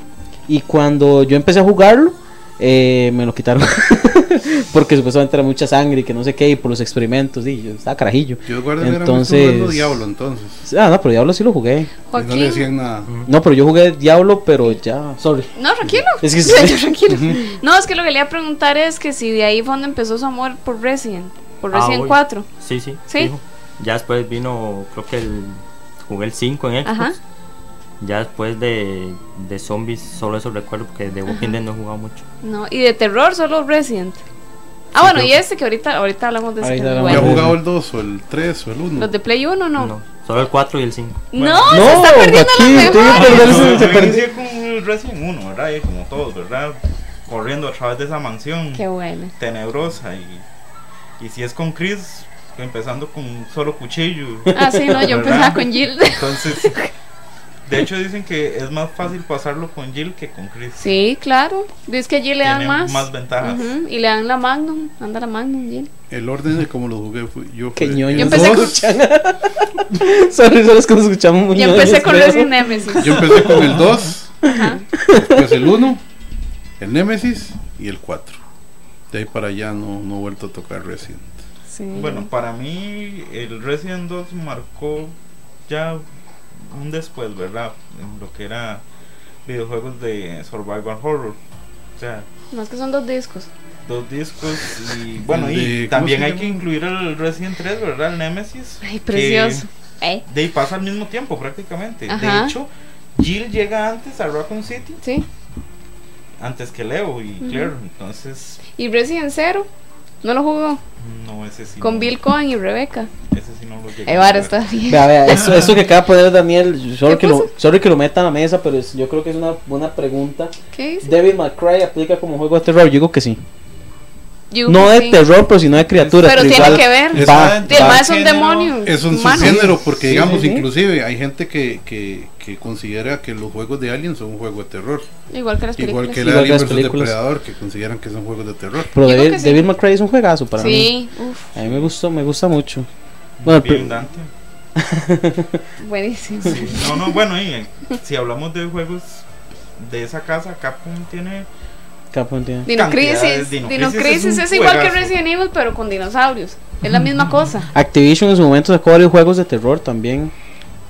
Y cuando yo empecé a jugarlo, eh, me lo quitaron. *laughs* *laughs* Porque supuestamente era mucha sangre y que no sé qué, y por los experimentos, y yo estaba carajillo. Yo Entonces- jugando Diablo entonces. Ah, no, pero Diablo sí lo jugué. No le decían nada. No, pero yo jugué Diablo, pero ya, sorry. No, tranquilo. *laughs* Es que *laughs* Sí, tranquilo. No, es que lo que le iba a preguntar es que si de ahí fue donde empezó su amor por Resident. Por Ah, Resident uy. 4. Sí, sí. Sí. fijo. Ya después vino, creo que el. Jugué el 5 en Xbox. Ajá. Ya después de, de zombies, solo eso recuerdo porque de Walking Dead no he jugado mucho. No, y de terror solo Resident. Ah, Sí, bueno, creo y este que ahorita, ahorita hablamos de ese. Ahorita que es hablamos ¿Ya ha bueno. jugado el 2 o el 3 o el 1? Los de Play 1 no. No, solo el 4 y el 5. No, se está perdiendo Joaquín, los te iba a mejores. perder ese- Yo, se perdió. con el Resident 1, ¿verdad? Y como todos, ¿verdad? Corriendo a través de esa mansión Qué bueno. tenebrosa. Y, y si es con Chris, empezando con un solo cuchillo. Ah, sí, no, yo ¿verdad? empezaba con Jill. Entonces, *laughs* de hecho dicen que es más fácil pasarlo con Jill que con Chris. Sí, claro. Es que a Jill le dan Tiene más. más ventajas. Ujú, Y le dan la Magnum. Anda la Magnum, Jill. El orden de cómo lo jugué fue yo. Fue Yo empecé dos, sorry, es *laughs* que nos escuchamos muy Yo empecé con. Resident Nemesis. Yo empecé con el 2, Ajá. después el 1, el Nemesis y el 4. De ahí para allá no, no he vuelto a tocar Resident. Sí. Bueno, para mí el Resident 2 marcó ya un después, ¿verdad? En lo que era videojuegos de survival horror. O sea, Más que son dos discos. dos discos y *laughs* bueno, y de- ¿cómo también hay que incluir el Resident 3, ¿verdad? El Nemesis. Ay, que precioso. Eh, De ahí pasa al mismo tiempo prácticamente. Ajá. De hecho, Jill llega antes a Raccoon City, sí. antes que Leo y. Claire. Entonces, Y Resident Zero. No lo jugó. no, ese sí. Con no, Bill Cohen y Rebeca. Ese sí no lo llegué jugar. está bien. Vea, vea, eso, *laughs* eso que acaba de poner Daniel, solo ¿Qué que, lo, sorry que lo meta a la mesa, pero es- yo creo que es una buena pregunta. ¿Qué dice? David McCray aplica como juego de terror, yo digo que sí. No de sí. terror, pero sino de criaturas. Pero tiene igual que ver. Es- va- El va- es un demonio. Es un humano. subgénero porque Sí, digamos sí, inclusive hay gente que, que, que considera que los juegos de Alien son un juego de terror Igual que las películas. igual que el Igual que Alien películas. Depredador que consideran que son juegos de terror Pero David. David McRae es un juegazo para mí. Sí, uf, A mí me gustó, me gusta mucho. Bueno, Bien el- Dante. *laughs* buenísimo. No, no, bueno, y si hablamos de juegos de esa casa, Capcom tiene Capcom tiene- Dino Crisis. Dino Dino Crisis Crisis es igual que. Resident Evil, pero con dinosaurios. Es la misma cosa. Activision en su momento sacó varios juegos de terror también.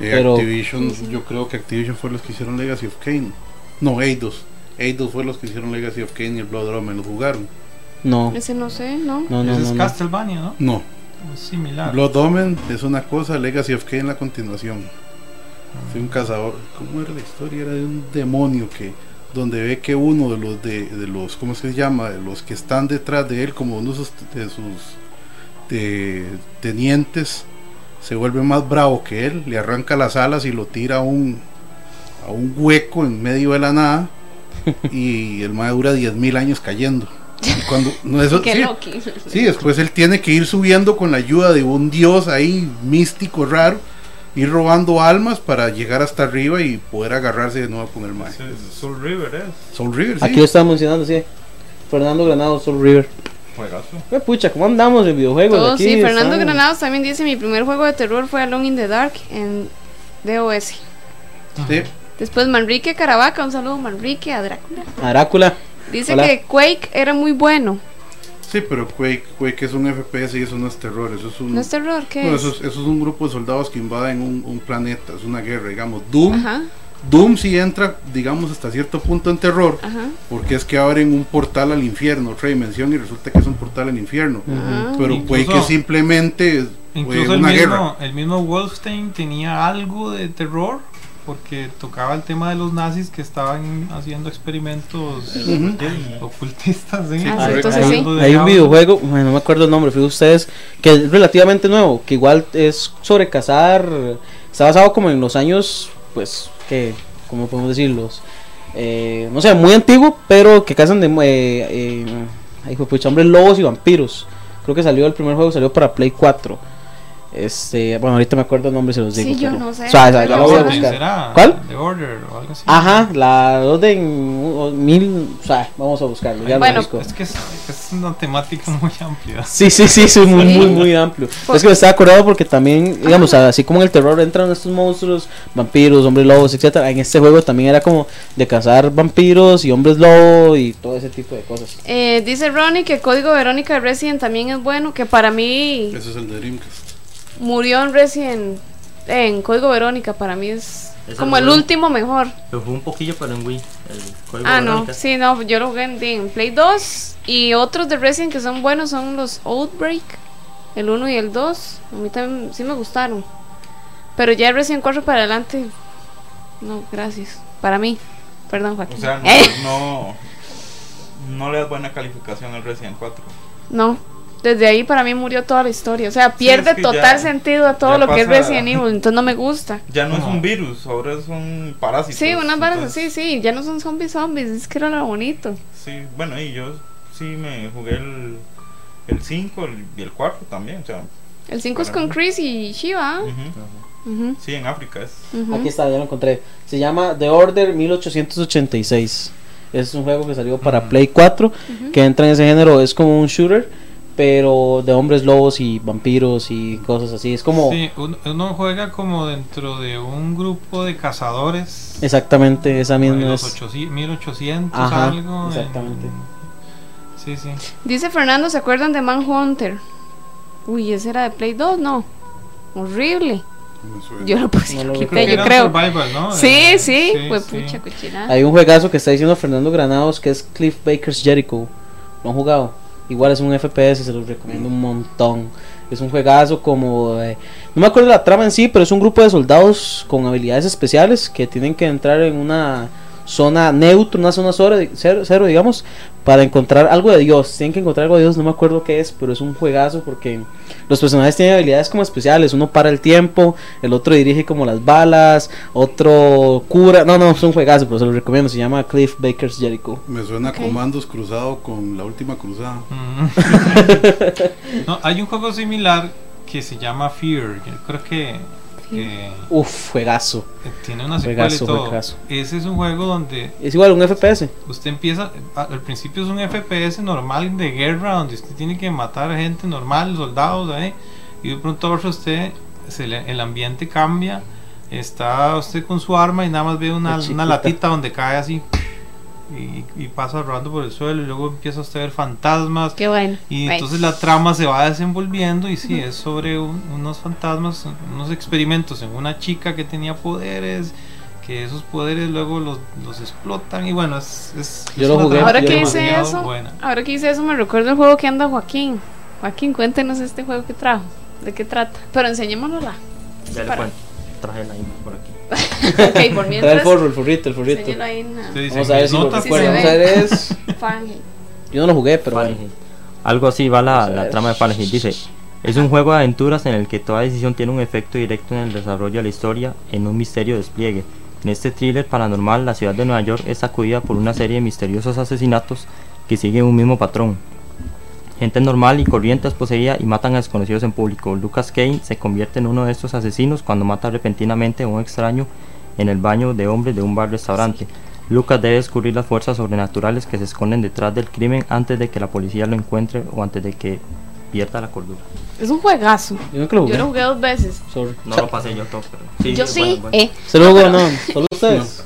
Eh, Pero- Activision yo creo que Activision fue los que hicieron Legacy of Kane no Eidos Eidos fue los que hicieron Legacy of Kane y el Blood Dragon lo jugaron No, Ese no sé, ¿no? no, no, Ese no. es no. Castlevania, ¿no? no Es similar. Blood Omen es una cosa, Legacy of Kane la continuación. Ah. Soy un cazador. ¿Cómo era la historia? Era de un demonio que donde ve que uno de los de, de los ¿cómo se llama? De los que están detrás de él como uno de sus, de sus de- tenientes se vuelve más bravo que él, le arranca las alas y lo tira a un a un hueco en medio de la nada *laughs* y el mae dura 10.000 años cayendo. Y cuando no eso. *laughs* Sí, después él tiene que ir subiendo con la ayuda de un dios ahí místico raro, ir robando almas para llegar hasta arriba y poder agarrarse de nuevo con el sí, Soul River, es Soul River, sí. Aquí lo estaba mencionando, sí. Fernando Granado, Soul River. juegazo. Eh, pucha, ¿cómo andamos en videojuegos? Todos, Aquí sí, Fernando estamos. Granados también dice: Mi primer juego de terror fue Alone in the Dark en DOS. Sí. Después Manrique Caravaca, un saludo Manrique a Drácula. Drácula. Dice Hola. que Quake era muy bueno. Sí, pero Quake, Quake es un FPS y eso no es terror, eso es un... ¿No es terror? ¿Qué no, es? eso, es, eso es un grupo de soldados que invaden un, un planeta, es una guerra, digamos. Doom, Ajá, Doom sí entra, digamos, hasta cierto punto en terror, ajá. porque es que abren un portal al infierno, otra dimensión, y resulta que es un portal al infierno. Ah. Pero Incluso- Quake es simplemente fue Incluso el una mismo, guerra. el mismo Wolfstein tenía algo de terror porque tocaba el tema de los nazis que estaban haciendo experimentos ocultistas. Sí, Ah, entonces hay, sí. Algo de hay un videojuego, bueno, no me acuerdo el nombre, fíjate ustedes, que es relativamente nuevo, que igual es sobre cazar, está basado como en los años, pues, que, ¿cómo podemos decirlos? Eh, no sé, muy antiguo, pero que cazan de, eh, eh, ay, pucha, hombres lobos y vampiros. Creo que salió el primer juego, salió para Play 4. Este, bueno, ahorita me acuerdo el nombre, se los Sí, digo. yo pero- no sé. O sea, lo voy a buscar. ¿será? ¿Cuál? The Order o algo así. Ajá, la orden o mil, o sea, vamos a buscarlo, ya Bueno, lo busco. Es que es, es una temática muy amplia. Sí, sí, sí, es muy, muy, muy amplio. Es que me estaba acordado porque también, digamos, así como en el terror entran estos monstruos, vampiros, hombres lobos, etcétera. En este juego también era como de cazar vampiros y hombres lobo y todo ese tipo de cosas. Eh, dice Ronnie que Código Verónica de Resident también es bueno, que para mí Ese es el de Dreamcast. Murió en Resident, en Código Verónica, para mí es como el último mejor. Lo jugué un poquillo, pero en Wii. El código Ah, no, sí, no, yo lo jugué en, en Play 2 y otros de Resident que son buenos son los Outbreak, el 1 y el 2. A mí también sí me gustaron. Pero ya el Resident 4 para adelante, no, gracias. Para mí, perdón, Joaquín. O sea, no, Eh, *laughs* no, no le das buena calificación al Resident 4. no, desde ahí para mí murió toda la historia. O sea, pierde es que total ya- sentido a todo lo que es pasa- Resident Evil, entonces no me gusta. Ya no es Ajá. un virus, ahora son parásitos. Sí, unas varas así, sí, ya no son zombies zombies, es que era lo bonito. Sí, bueno, y yo sí me jugué el, el 5 el- y el 4 también. O sea, El 5 es con. Chris y Shiva. ¿ah? ujú. Ujú, sí, en África es. ujú. Aquí está, ya lo encontré. Se llama The Order 1886. Es un juego que salió para. Play 4, que entra en ese género, es como un shooter, pero de hombres lobos y vampiros y cosas así. Es como Sí, uno, juega como dentro de un grupo de cazadores. exactamente esa misma los es. 800, 1800 Ajá, algo. en- exactamente. Sí, sí. Dice Fernando, ¿se acuerdan de Manhunter? Uy, ese era de Play 2, no. Horrible. Yo lo puse No lo aquí, recuerdo. yo creo. Survival, ¿no? Sí, Eh, sí, fue sí. pucha cochinada. Hay un juegazo que está diciendo Fernando Granados que es Cliff Baker's Jericho. ¿Lo han jugado? Igual es un FPS, se los recomiendo un montón. Es un juegazo como... eh, no me acuerdo la trama en sí, pero es un grupo de soldados con habilidades especiales que tienen que entrar en una zona neutra, una zona cero, cero, cero, digamos, para encontrar algo de Dios. Tienen que encontrar algo de Dios, no me acuerdo qué es, pero es un juegazo porque los personajes tienen habilidades como especiales. Uno para el tiempo, el otro dirige como las balas, otro cura. No, no, es un juegazo, pero se lo recomiendo. Se llama Cliff Baker's Jericho. Me suena Ok. comandos cruzado con la última cruzada. Mm. *laughs* no, hay un juego similar que se llama Fear. Yo creo que, eh, Uf, juegazo. tiene una secuela Juegazo, y todo. juegazo. Ese es un juego donde Es igual un FPS. usted empieza, a- al principio es un FPS normal de guerra, donde usted tiene que matar gente normal, soldados, ¿eh? y de pronto a usted, se le- el ambiente cambia, está usted con su arma y nada más ve una, una latita donde cae así y, y pasa rodando por el suelo y luego empieza usted a ver fantasmas. Qué bueno. Y entonces la trama se va desenvolviendo y sí, es sobre un- unos fantasmas, unos experimentos en una chica que tenía poderes, que esos poderes luego los, los explotan y bueno, es... es Yo es lo jugué, Ahora yo que demasiado eso, buena. ahora que dice eso me recuerda el juego que anda Joaquín. Joaquín, cuéntenos este juego que trajo. ¿De qué trata? Pero enseñémonos la. Ya le cuento. Traje la info por aquí. *laughs* ok, por Trae el mientras. forro, el forrito, el forrito. enséñelo ahí en la- Usted dice, Vamos a ver si lo recuerdo. Vamos a ve. ver, es... Fahrenheit. Yo no lo jugué, pero bueno. Fahrenheit. Algo así va la, la trama de Fahrenheit. Dice, es un juego de aventuras en el que toda decisión tiene un efecto directo en el desarrollo de la historia en un misterio despliegue. En este thriller paranormal, la ciudad de Nueva York es sacudida por una serie de misteriosos asesinatos que siguen un mismo patrón. Gente normal y corriente es poseída y matan a desconocidos en público. Lucas Kane se convierte en uno de estos asesinos cuando mata repentinamente a un extraño en el baño de hombres de un bar-restaurante. Lucas debe descubrir las fuerzas sobrenaturales que se esconden detrás del crimen antes de que la policía lo encuentre o antes de que pierda la cordura. Es un juegazo. Yo nunca lo Yo jugué. lo jugué dos veces. Sorry. No lo pasé yo todo, pero sí, Yo sí. bueno, bueno. eh. ¿Se lo jugó no? ¿Solo ustedes?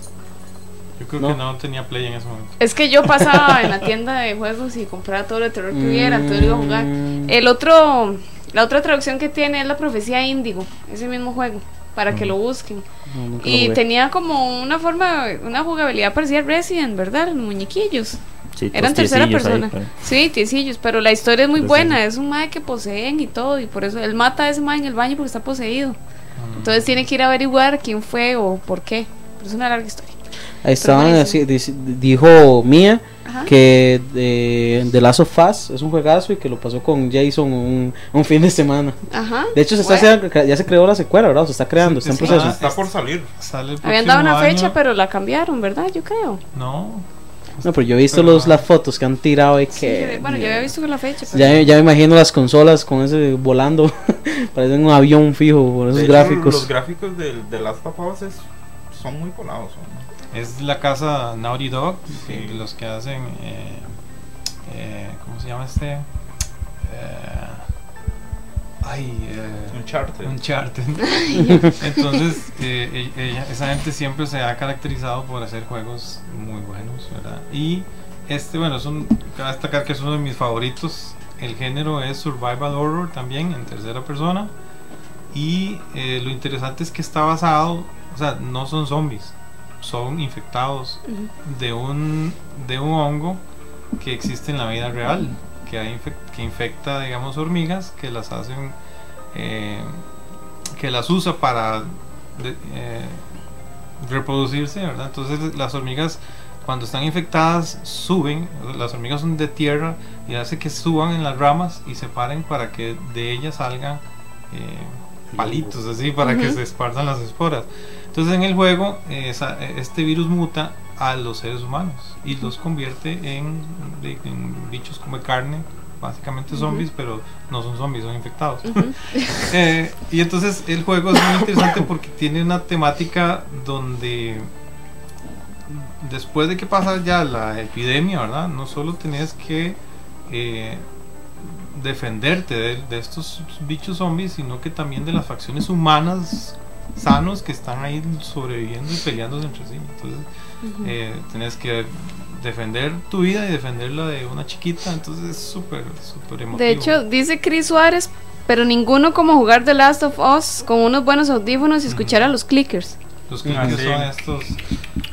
Yo creo No. que no tenía play en ese momento. Es que yo pasaba en la tienda de juegos y compraba todo lo de terror que hubiera, entonces lo iba a jugar. Mm. El otro, la otra traducción que tiene es la profecía índigo, ese mismo juego, para que lo busquen. No, lo Y jugué. tenía como una forma, una jugabilidad parecida a Resident, ¿verdad? Los muñequillos. Sí, Eran tercera tiecillos ahí, persona. pero- Sí, tiecillos, pero la historia es muy Pero buena. sí. Es un mae que poseen y todo, y por eso él mata a ese mae en el baño porque está poseído. Mm. Entonces tiene que ir a averiguar quién fue o por qué. Pero es una larga historia. Ahí estaban así, dijo Mía Ajá. que de, The Last of Us es un juegazo y que lo pasó con Jason un, un fin de semana. Ajá. De hecho, se está Bueno. haciendo- ya se creó la secuela, ¿verdad? Se está creando, está en Sí, proceso. ah, Está por salir. Sale el Habían dado una próximo fecha, año. pero la cambiaron, ¿verdad? Yo creo. No, No, pero yo he visto Pero- los, las fotos que han tirado y Sí, que... bueno, yo había visto que la fecha. pero- Ya, ya me imagino las consolas con ese volando. *laughs* Parecen un avión fijo por esos De hecho, gráficos. Los gráficos del de Last of Us es- son muy colados. son- es la casa Naughty Dog, Sí. que los que hacen, eh, eh, ¿cómo se llama este? Eh, ay, eh, Uncharted. Uncharted. *laughs* Entonces, eh, e- ella- esa gente siempre se ha caracterizado por hacer juegos muy buenos, ¿verdad? Y este, bueno, es un, cabe destacar que es uno de mis favoritos. El género es survival horror también, en tercera persona. Y eh, lo interesante es que está basado, o sea, no son zombies, son infectados de un, de un hongo que existe en la vida real, que, hay que infecta, digamos, hormigas, que las hacen, eh, que las usa para de- eh, reproducirse, ¿verdad? Entonces las hormigas cuando están infectadas suben, las hormigas son de tierra y hace que suban en las ramas y se paren para que de ellas salgan eh, palitos así para que se esparzan las esporas. Entonces en el juego esa- este virus muta a los seres humanos y los convierte en, bichos como carne, básicamente zombies, pero no son zombies, son infectados. *laughs* Eh, y entonces el juego es muy interesante porque tiene una temática donde después de que pasa ya la epidemia, ¿verdad? No solo tenés que eh, defenderte de, de estos bichos zombies, sino que también de las facciones humanas sanos que están ahí sobreviviendo y peleándose entre sí. Entonces eh, tenés que defender tu vida y defender la de una chiquita, entonces es súper, súper emotivo. De hecho, dice Chris Suárez, pero ninguno como jugar The Last of Us con unos buenos audífonos y escuchar a los clickers. Los Ah, clickers sí. son estos.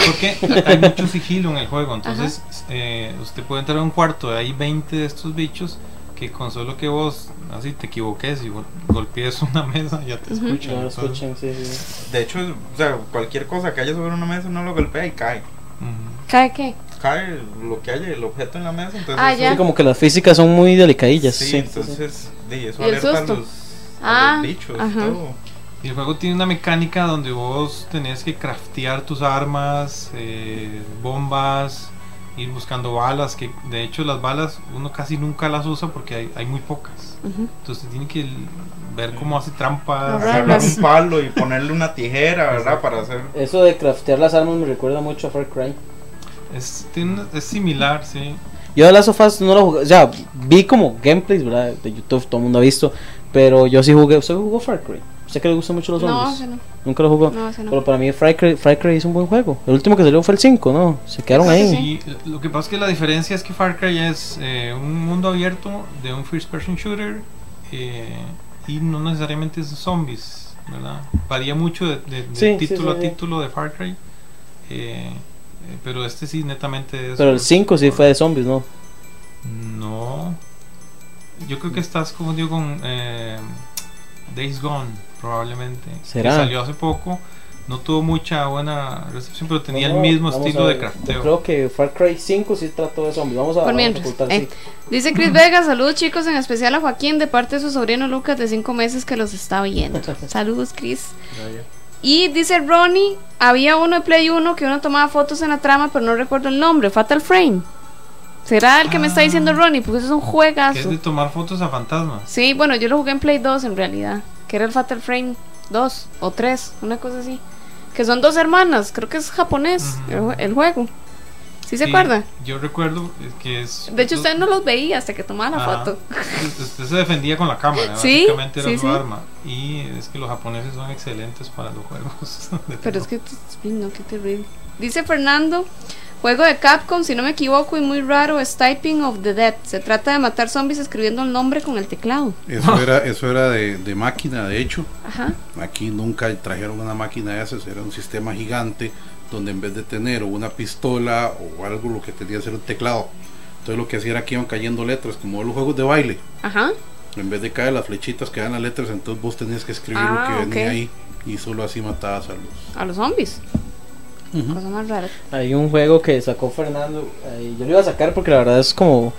Porque hay mucho sigilo en el juego. Entonces, eh, usted puede entrar a un cuarto, hay 20 de estos bichos que con solo que vos así te equivoques y gol- golpees una *laughs* mesa, ya te escuchan. Ya lo Entonces, escuchan, sí, sí. De hecho, o sea, cualquier cosa que haya sobre una mesa uno lo golpea y cae. ¿Cae qué? Cae lo que haya, el objeto en la mesa. Entonces Ah, ya. Sí, como que las físicas son muy delicadillas. Sí, sí. entonces di, eso ¿Y el alerta a los, a Ah, los bichos. ajá. todo. Y el juego tiene una mecánica donde vos tenés que craftear tus armas, eh, bombas, ir buscando balas, que de hecho las balas uno casi nunca las usa porque hay, hay muy pocas. Entonces tiene que ver cómo hace trampas. Agarrar las- un palo y ponerle una tijera, ¿verdad? Para hacer. Eso de craftear las armas me recuerda mucho a Far Cry. Es, tiene una- es similar, sí. Yo de Last of Us no lo jugué, o sea, vi como gameplays, ¿verdad? De YouTube, todo el mundo ha visto, pero yo sí jugué, ¿usted jugó Far Cry? ¿Usted que le gustan mucho los No, zombies? ese no. Nunca lo jugó. No, ese no. Pero para mí Far Cry, Far Cry es un buen juego. El último que salió fue el 5, ¿no? Se quedaron ahí. Sí, lo que pasa es que la diferencia es que Far Cry es eh, un mundo abierto de un first person shooter eh, y no necesariamente es zombies, ¿verdad? Varía mucho de, de- de Sí, sí, título sí, a título de Far Cry. eh, pero este sí netamente es Pero el por- 5 sí fue de zombies, ¿no? No. Yo creo que estás confundido con eh, Days Gone, probablemente. ¿Será? Que salió hace poco. No tuvo mucha buena recepción, pero tenía el mismo estilo de crafteo. Yo creo que Far Cry 5 sí trató de zombies. Vamos a, Por vamos a mientras, eh, sí. Dice Chris *laughs* Vega, saludos chicos, en especial a Joaquín de parte de su sobrino Lucas de 5 meses que los está viendo. *laughs* saludos Chris. Y dice Ronnie, había uno de Play 1 que uno tomaba fotos en la trama, pero no recuerdo el nombre, Fatal Frame. ¿Será el que me está diciendo Ronnie? Porque eso es un Que es juegazo. de tomar fotos a fantasmas. Sí, bueno, yo lo jugué en Play 2 en realidad, que era el Fatal Frame 2 o 3, una cosa así. Que son dos hermanas, creo que es japonés el, jue- el juego. ¿Sí se Sí, acuerda? Yo recuerdo que es. De hecho, usted no los veía hasta que tomaba la Ajá. foto. Usted se defendía con la cámara, *laughs* Sí, básicamente era sí, su sí. arma. Y es que los japoneses son excelentes para los juegos. *laughs* Pero es que, no, qué terrible. Dice Fernando, juego de Capcom, si no me equivoco, y muy raro, es Typing of the Dead. Se trata de matar zombies escribiendo el nombre con el teclado. Eso era, eso era de, de máquina, de hecho. Ajá. Aquí nunca trajeron una máquina de esas, era un sistema gigante donde en vez de tener una pistola o algo, lo que tenía era un teclado. Entonces lo que hacía era que iban cayendo letras, como los juegos de baile. Ajá. En vez de caer las flechitas que dan las letras, entonces vos tenías que escribir Ah, lo que venía ahí y solo así matabas a los. A los zombies. Cosa más rara. Hay un juego que sacó Fernando. eh, yo lo iba a sacar porque la verdad es como,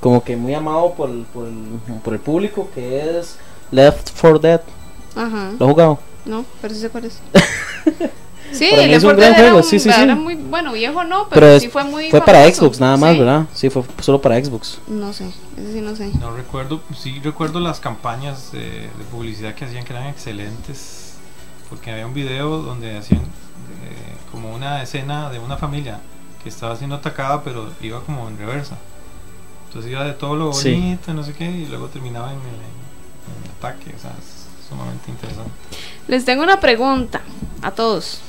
como que muy amado por el, por, el, por el público, que es Left 4 Dead. Ajá. ¿Lo has jugado? No, pero sí sé cuál es. *laughs* Sí, es un 4 gran juego, un- sí, sí, sí. era muy bueno, viejo no, pero, sí fue muy Fue para. Xbox nada más, Sí. ¿verdad? Sí, fue solo para Xbox. No sé, ese sí no sé. No recuerdo, sí recuerdo las campañas de, de publicidad que hacían que eran excelentes. Porque había un video donde hacían eh, como una escena de una familia que estaba siendo atacada, pero iba como en reversa. Entonces iba de todo lo Sí. bonito, no sé qué, y luego terminaba en el, en el ataque. O sea, es sumamente interesante. Les tengo una pregunta a todos.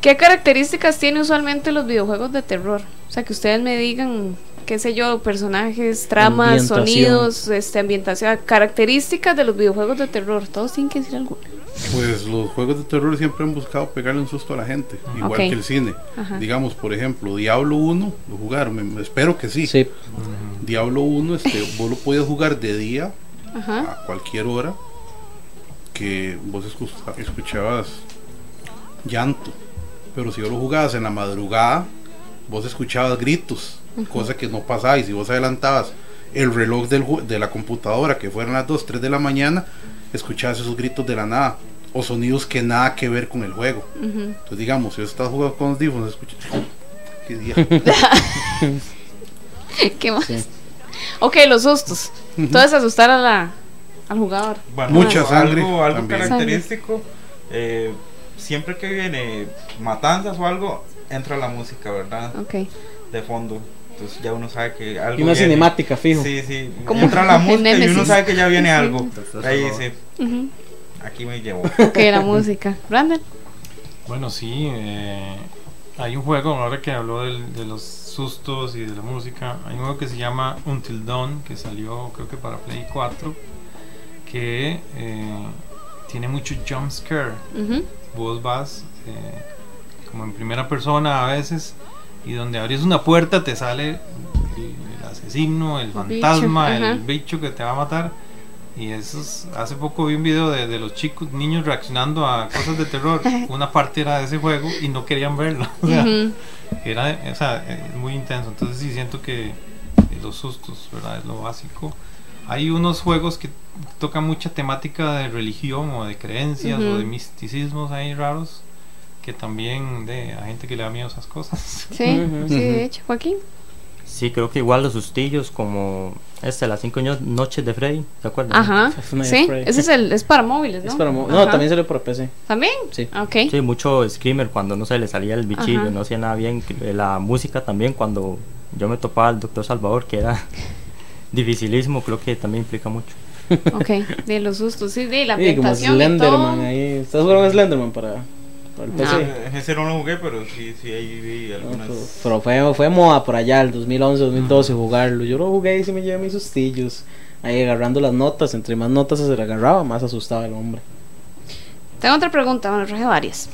¿Qué características tiene usualmente los videojuegos de terror? O sea, que ustedes me digan, qué sé yo, personajes, tramas, sonidos, este, ambientación, características de los videojuegos de terror. Todos tienen que decir algo. Pues los juegos de terror siempre han buscado pegarle un susto a la gente, igual que el cine. Ajá. Digamos, por ejemplo, Diablo 1, lo jugaron, me- espero que sí. Sí. Diablo 1, este, *coughs* vos lo podías jugar de día Ajá. a cualquier hora que vos escu- escuchabas llanto. Pero si vos lo jugabas en la madrugada, vos escuchabas gritos, cosa que no pasaba. Y si vos adelantabas el reloj del, ju- de la computadora, que fueran las 2, 3 de la mañana, escuchabas esos gritos de la nada. O sonidos que nada que ver con el juego. Entonces, digamos, si estás jugando con los audífonos, escuchas. *laughs* ¿Qué día? *laughs* ¿Qué más? Ok, los sustos. Entonces asustar a la, al jugador. Bueno, Mucha algo- sangre Algo, algo característico. eh, siempre que viene matanzas o algo, entra la música, ¿verdad? Ok. De fondo. Entonces ya uno sabe que algo. Y una viene. cinemática, fijo. Sí, sí. Como entra la *laughs* música y uno sabe que ya viene *laughs* algo. Estás Ahí dice, Ujú. aquí me llevo. *laughs* Ok, la música. Brandon. Bueno, sí, eh, hay un juego, ahora que habló del- de los sustos y de la música, hay un juego que se llama Until Dawn, que salió creo que para Play 4, que eh, tiene mucho jump scare. Ujú. Vos vas eh, como en primera persona a veces y donde abrís una puerta te sale el, el asesino, el fantasma, bicho, el bicho que te va a matar Y eso es- hace poco vi un video de, de los chicos, niños reaccionando a cosas de terror. *laughs* Una parte era de ese juego y no querían verlo. *laughs* O sea, Ujú. era o sea, eh, muy intenso. Entonces sí siento que los sustos, ¿verdad? Es lo básico. Hay unos juegos que tocan mucha temática de religión o de creencias o de misticismos ahí raros que también de a gente que le da miedo esas cosas. Sí, *laughs* sí, de hecho, Joaquín. Sí, creo que igual los sustillos como este, las cinco noches de Freddy, ¿te acuerdas? Ajá. Sí, ese es el es para móviles, ¿no? Es para No, Ajá. también salió por PC. ¿También? Sí. Ok. Sí, mucho screamer cuando no se le salía el bichillo, Ajá. no hacía nada bien. Eh, La música también cuando yo me topaba al doctor Salvador, que era *laughs* dificilísimo, creo que también implica mucho. Ok, de los sustos, sí, de la Sí, como ambientación y Slenderman todo. ahí. ¿Estás jugando Slenderman para el No. PC? Ese no lo jugué, pero sí, sí, ahí vi No, algunas. pero, pero fue, fue moda por allá, el 2011, 2012, jugarlo. Yo lo jugué y sí me llevé mis sustillos. Ahí agarrando las notas, entre más notas se le agarraba, más asustaba el hombre. Tengo otra pregunta, bueno, traje varias.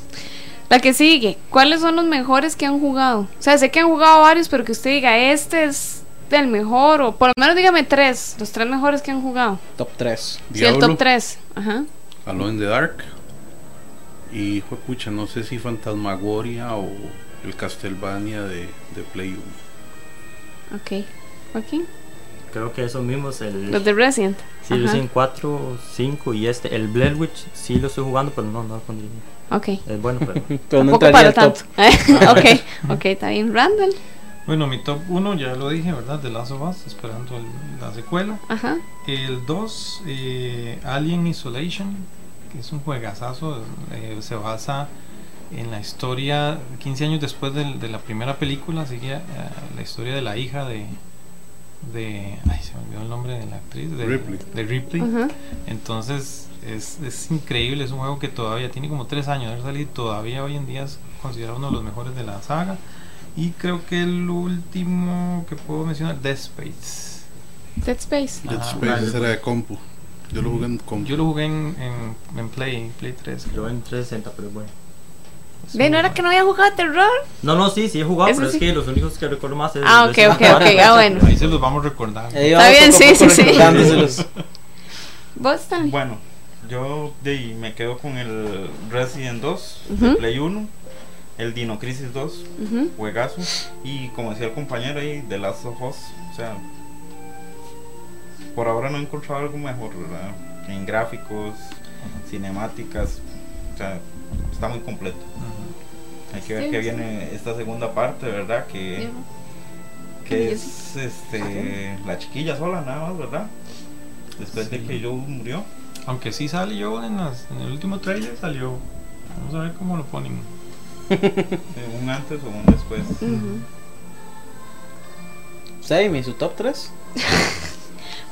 La que sigue, ¿cuáles son los mejores que han jugado? O sea, sé que han jugado varios, pero que usted diga, este es el mejor, o por lo menos dígame tres, los tres mejores que han jugado. Top 3. Sí, el top tres. Ajá. Alone in the Dark. Y fue pucha, no sé si Fantasmagoria o el Castlevania de, de Play 1. Ok. Joaquín. Creo que esos mismos, el Los de Resident. sí, Ajá. Resident 4, 5 y este, el Blair Witch, sí lo estoy jugando, pero no, no lo pondría. Ok. Es bueno, pero *laughs* Tampoco para tanto. *laughs* ok, ok, está bien. Randall. Bueno, mi top 1 ya lo dije, ¿verdad? De Last of Us, esperando el- la secuela. Ajá. El 2, eh, Alien Isolation, que es un juegazazo, eh, se basa en la historia, 15 años después de, la primera película, sigue eh, la historia de la hija de, de... Ay, se me olvidó el nombre de la actriz. De Ripley. De Ripley. Ajá. Entonces es, es increíble, es un juego que todavía tiene como 3 años de y todavía hoy en día es considerado uno de los mejores de la saga. Y creo que el último que puedo mencionar, Dead Space. Dead Space. Dead Ah, Space ese era de compu. Yo lo jugué en compu. Yo lo jugué en, en, en Play, Play 3. yo en 360, pero bueno. Es Ve, muy ¿no era que no había jugado terror? No, no, sí, sí he jugado, Eso pero sí. es que los únicos que recuerdo más es Ah, ok, ok, ok, 4. ah, bueno. Ahí se los vamos recordando. Ahí Está bien, sí, sí, sí. ¿Vos, Stanley? Bueno, yo de ahí me quedo con el Resident 2 Ujú. de Play 1, el Dino Crisis 2, Ujú. juegazo, y como decía el compañero ahí, The Last of Us, o sea, por ahora no he encontrado algo mejor, ¿verdad? En gráficos, cinemáticas, o sea, está muy completo. Hay que ver Sí, que sí. viene esta segunda parte, ¿verdad? Que, que es este la chiquilla sola nada más, ¿verdad? Después de que Joe murió. Aunque sí salió en, las, en el último trailer, salió. Vamos a ver cómo lo ponen. *laughs* eh, un antes o un después. Ujú. Sammy, su top 3. *laughs*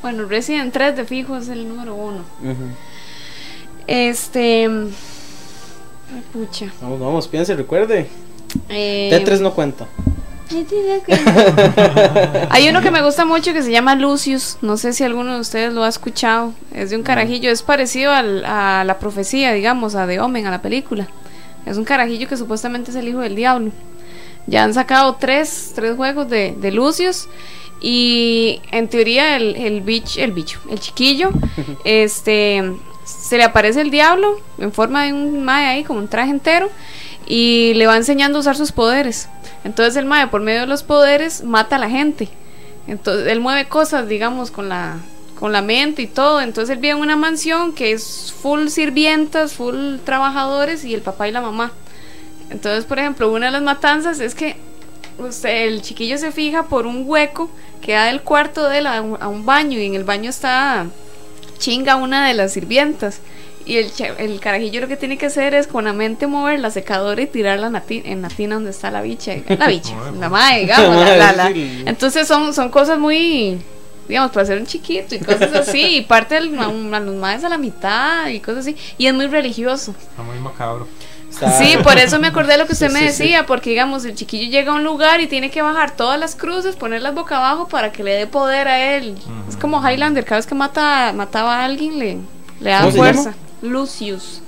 Bueno, Resident 3 de fijo es el número uno. Este. ay, Pucha. Vamos, vamos, piense, recuerde. Eh, Tetris no cuenta. *laughs* Hay uno que me gusta mucho que se llama Lucius. No sé si alguno de ustedes lo ha escuchado. Es de un carajillo. Es parecido al- a la profecía, digamos, a The Omen, a la película. Es un carajillo que supuestamente es el hijo del diablo. Ya han sacado tres, tres juegos de, de Lucius. Y en teoría el, el bicho, el bicho, el chiquillo, *laughs* este se le aparece el diablo en forma de un mae ahí, como un traje entero, y le va enseñando a usar sus poderes. Entonces el mae, por medio de los poderes, mata a la gente. Entonces él mueve cosas, digamos, con la, con la mente y todo. Entonces él vive en una mansión que es full sirvientas, full trabajadores y el papá y la mamá. Entonces, por ejemplo, una de las matanzas es que usted, el chiquillo se fija por un hueco que da del cuarto de él a un, a un baño y en el baño está chinga una de las sirvientas. Y el, el carajillo lo que tiene que hacer es con la mente mover la secadora y tirarla en la, ti- en la tina donde está la bicha. La bicha, *laughs* la madre, digamos. la- *laughs* la-. Entonces son, son cosas muy, digamos, para ser un chiquito y cosas así. Y parte del- a, un- a los madres a la mitad y cosas así. Y es muy religioso. Está muy macabro. Sí, por eso me acordé de lo que usted Sí, me sí, decía, porque digamos, el chiquillo llega a un lugar y tiene que bajar todas las cruces, ponerlas boca abajo para que le dé poder a él. Es como Highlander, cada vez que mata, mataba a alguien le, le da ¿Cómo se fuerza. Lucius.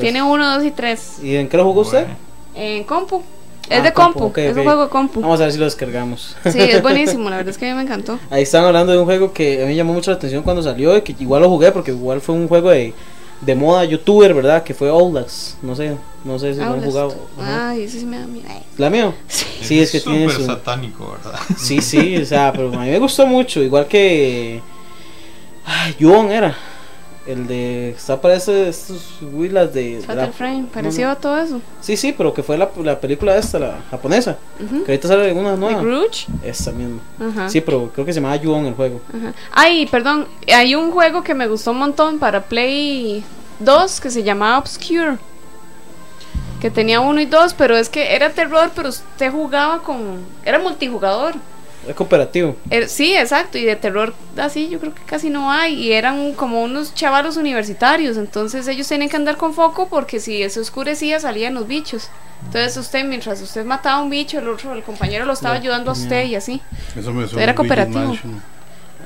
Tiene uno, dos y tres. ¿Y en qué lo jugó usted? En compu. Es Ah, de compu, es un juego de compu. Vamos a ver si lo descargamos. Sí, es *laughs* buenísimo, la verdad es que a mí me encantó. Ahí están hablando de un juego que a mí me llamó mucho la atención cuando salió y que igual lo jugué porque igual fue un juego de, de moda youtuber, ¿verdad? Que fue Outlast. No sé, no sé si lo han jugado. Ajá. Ay, eso sí me da miedo. ¿La mío? Sí, es que tiene súper su... satánico, ¿verdad? Sí, sí, o sea, pero a mí me gustó mucho, igual que... Ay, Yuon era. El de... Está para ese- estos huilas de... la- Frame, pareció a todo eso. Sí, sí, pero que fue la, la película esta, la japonesa. Ujú. Que ahorita sale una ¿De nueva. Grudge? Esa misma. Sí, pero creo que se llamaba Yuon el juego. Ajá. Ay, perdón, hay un juego que me gustó un montón para Play 2 que se llamaba Obscure. Que tenía uno y dos, pero es que era terror, pero usted jugaba con... Era multijugador. Es cooperativo. Er- sí, exacto, y de terror así yo creo que casi no hay. Y eran como unos chavalos universitarios, entonces ellos tenían que andar con foco porque si se oscurecía salían los bichos. Entonces usted, mientras usted mataba a un bicho, el otro, el compañero lo estaba ayudando a usted y así. Eso me suena Era cooperativo. Mansion.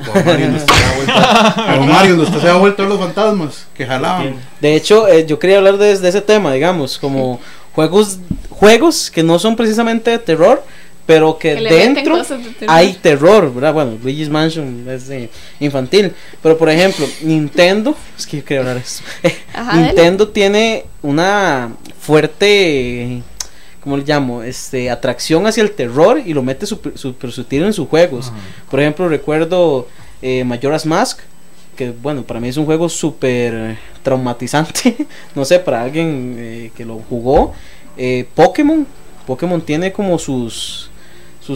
O a Mario, usted se da vuelta- o Mario, donde usted se da vuelta a los fantasmas que jalaban. De hecho, eh, yo quería hablar de, de ese tema, digamos, como *laughs* juegos juegos que no son precisamente de terror, pero que, dentro de terror. hay terror, ¿verdad? Bueno, Luigi's Mansion es de infantil, pero por ejemplo, Nintendo, es que yo quería hablar de. *laughs* Ajá, dale. Nintendo tiene una fuerte ¿cómo le llamo? Este, atracción hacia el terror y lo mete super, super sutil en sus juegos. Por ejemplo, recuerdo eh, Majora's Mask, que bueno, para mí es un juego súper traumatizante, *laughs* no sé, para alguien eh, que lo jugó. Eh, Pokémon, Pokémon tiene como sus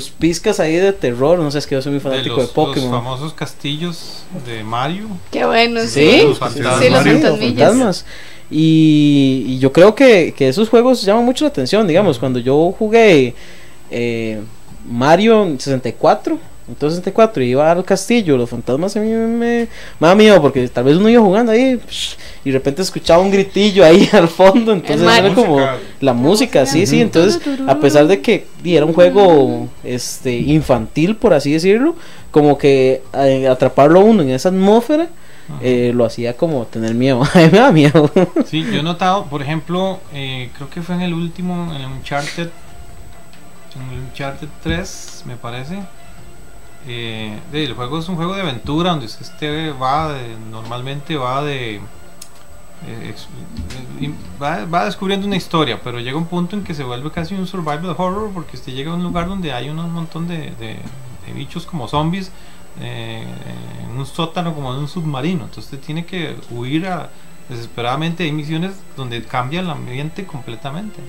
sus pizcas ahí de terror, no sé, es que yo soy muy De fanático los, de Pokémon. los famosos castillos de Mario. Qué bueno, Sí, sí. Los sí, fantasmas. Sí, los fantasmas. Y, y yo creo que, que esos juegos llaman mucho la atención, digamos, cuando yo jugué eh, Mario en 64, entonces 64 y iba al castillo, los fantasmas a mí me, me, me da miedo porque tal vez uno iba jugando ahí psh, y de repente escuchaba un gritillo ahí *laughs* al fondo, entonces era como la música, sí, sí, entonces a pesar de que era un juego este infantil por así decirlo, como que eh, atraparlo a uno en esa atmósfera eh, lo hacía como tener miedo. *laughs* A mí me da miedo. Sí, yo he notado, por ejemplo, eh, creo que fue en el último, en el Uncharted, en el Uncharted 3, me parece. Eh, el juego es un juego de aventura donde usted va, de- normalmente va de... eh, eh, va, descubriendo una historia, pero llega un punto en que se vuelve casi un survival horror porque usted llega a un lugar donde hay un montón de, bichos como zombies eh, en un sótano como en un submarino. Entonces tiene que huir a, desesperadamente. Hay misiones donde cambia el ambiente completamente.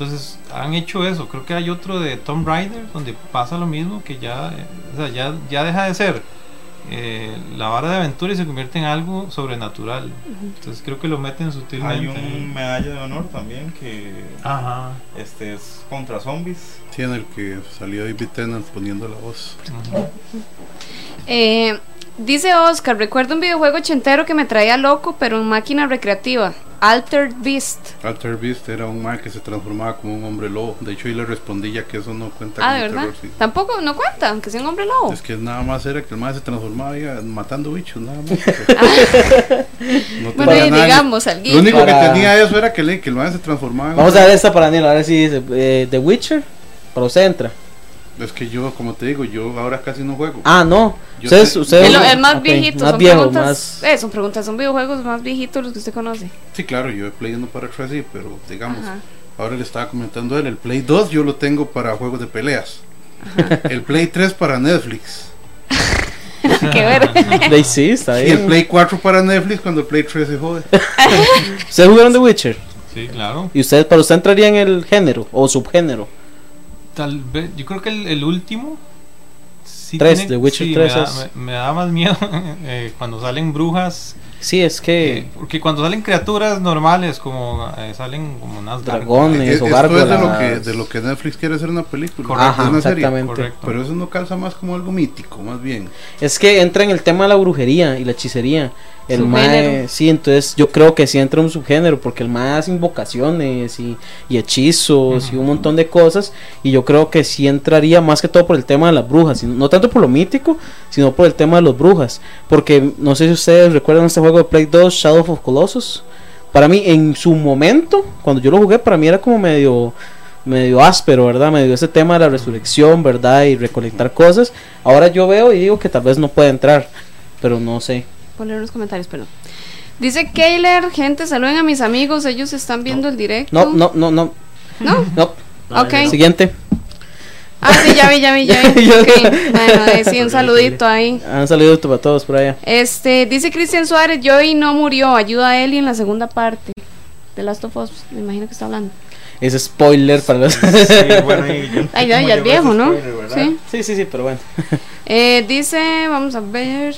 Entonces han hecho eso. Creo que hay otro de Tomb Raider donde pasa lo mismo que ya, o sea, ya, ya deja de ser eh, la vara de aventura y se convierte en algo sobrenatural. Entonces creo que lo meten Hay sutilmente. un medalla de honor también que Ajá. este es contra zombies. Sí, en el que salió David Tennant poniendo la voz. Eh, dice Oscar, recuerdo un videojuego ochentero que me traía loco, pero en máquina recreativa. Altered Beast. Alter Beast era un man que se transformaba como un hombre lobo. De hecho, yo le respondí ya que eso no cuenta Ah, como de verdad. terror. sí. Tampoco, no cuenta, aunque sea un hombre lobo. Es que nada más era que el man se transformaba matando bichos, nada más. *laughs* no Bueno, y nada. digamos, al Lo único Para- que tenía eso era que, le, que el man se transformaba en Vamos un- a ver esta para Daniel, a ver si dice eh, The Witcher. Para usted entra. Es que yo, como te digo, yo ahora casi no juego. Ah, no. Yo Ustedes, ustedes, El, el más ok, viejito, más son viejo, preguntas. más. eh, son preguntas, son videojuegos más viejitos los que usted conoce. Sí, claro, yo he playando para atrás, sí, pero digamos, Ajá. ahora le estaba comentando a él, el Play 2 yo lo tengo para juegos de peleas. El Play 3 para Netflix. *laughs* Qué ver. Play sí, está Y el bien. Play 4 para Netflix cuando el Play 3 se jode. *laughs* ¿Ustedes jugaron The Witcher? Sí, claro. ¿Y ustedes, para usted entraría en el género o subgénero? Tal vez, yo creo que el, el último. Sí Tres, The Witcher sí, 3 me, da, es- me- me da más miedo *laughs* eh, cuando salen brujas. Sí, es que eh, porque cuando salen criaturas normales, como eh, salen como unas dragones Es- o esto es de lo, gárgolas. que, de lo que Netflix quiere hacer una película, Correcto. Ajá, una serie. exactamente. Correcto. Pero eso no calza más como algo mítico, más bien. Es que entra en el tema de la brujería y la hechicería. El mae, sí, entonces yo creo que sí entra un subgénero porque el mae hace invocaciones y, y hechizos y un montón de cosas y yo creo que sí entraría más que todo por el tema de las brujas, no tanto por lo mítico, sino por el tema de las brujas, porque no sé si ustedes recuerdan este juego de Play 2 Shadow of Colossus. Para mí en su momento, cuando yo lo jugué, para mí era como medio medio áspero, ¿verdad? Medio ese tema de la resurrección, ¿verdad? Y recolectar cosas. Ahora yo veo y digo que tal vez no puede entrar, pero no sé. Poner los comentarios, perdón. Dice Kayler, gente, saluden a mis amigos, ellos están viendo el directo. No, no, no, no. ¿No? No. Ok. Siguiente. Ah, sí, ya vi, ya vi, ya vi. *laughs* Ok, Bueno, eh, sí, un *laughs* saludito ahí. Han salido para todos por allá. Este, dice Cristian Suárez, Joey no murió, ayuda a Ellie en la segunda parte de Last of Us, me imagino que está hablando. Ese spoiler para los. bueno, *laughs* y yo- Ay, ya, ya es viejo, ¿no? Sí. Sí, sí, sí, pero bueno. Eh, dice, vamos a ver.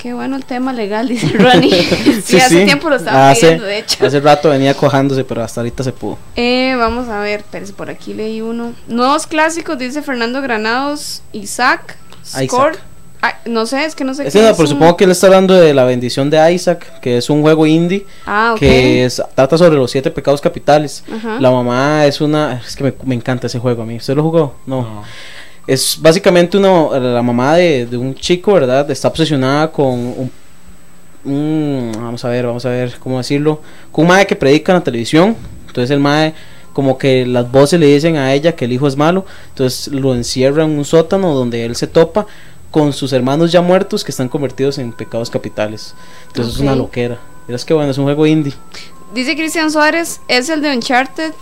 Qué bueno el tema legal, *laughs* dice Ronnie. sí, *laughs* hace tiempo lo estaba Hace- pidiendo, de hecho. Hace rato venía cojándose, pero hasta ahorita se pudo. Eh, vamos a ver, espérese, por aquí leí uno. Nuevos clásicos, dice Fernando Granados, Isaac, Isaac. Score. Ah, no sé, es que no sé qué no, es pero un- supongo que él está hablando de la bendición de Isaac, que es un juego indie Ah, ok. que es- trata sobre los siete pecados capitales. Ajá. La mamá es una, es que me, me encanta ese juego a mí. ¿Usted lo jugó? No. Es básicamente una, la mamá de, de un chico, ¿verdad? Está obsesionada con un, un- vamos a ver, vamos a ver cómo decirlo, con un mae que predica en la televisión. Entonces el mae como que las voces le dicen a ella que el hijo es malo, entonces lo encierra en un sótano donde él se topa con sus hermanos ya muertos que están convertidos en pecados capitales. Entonces es una loquera. Es que bueno, es un juego indie. Dice Cristian Suárez, es el de Uncharted.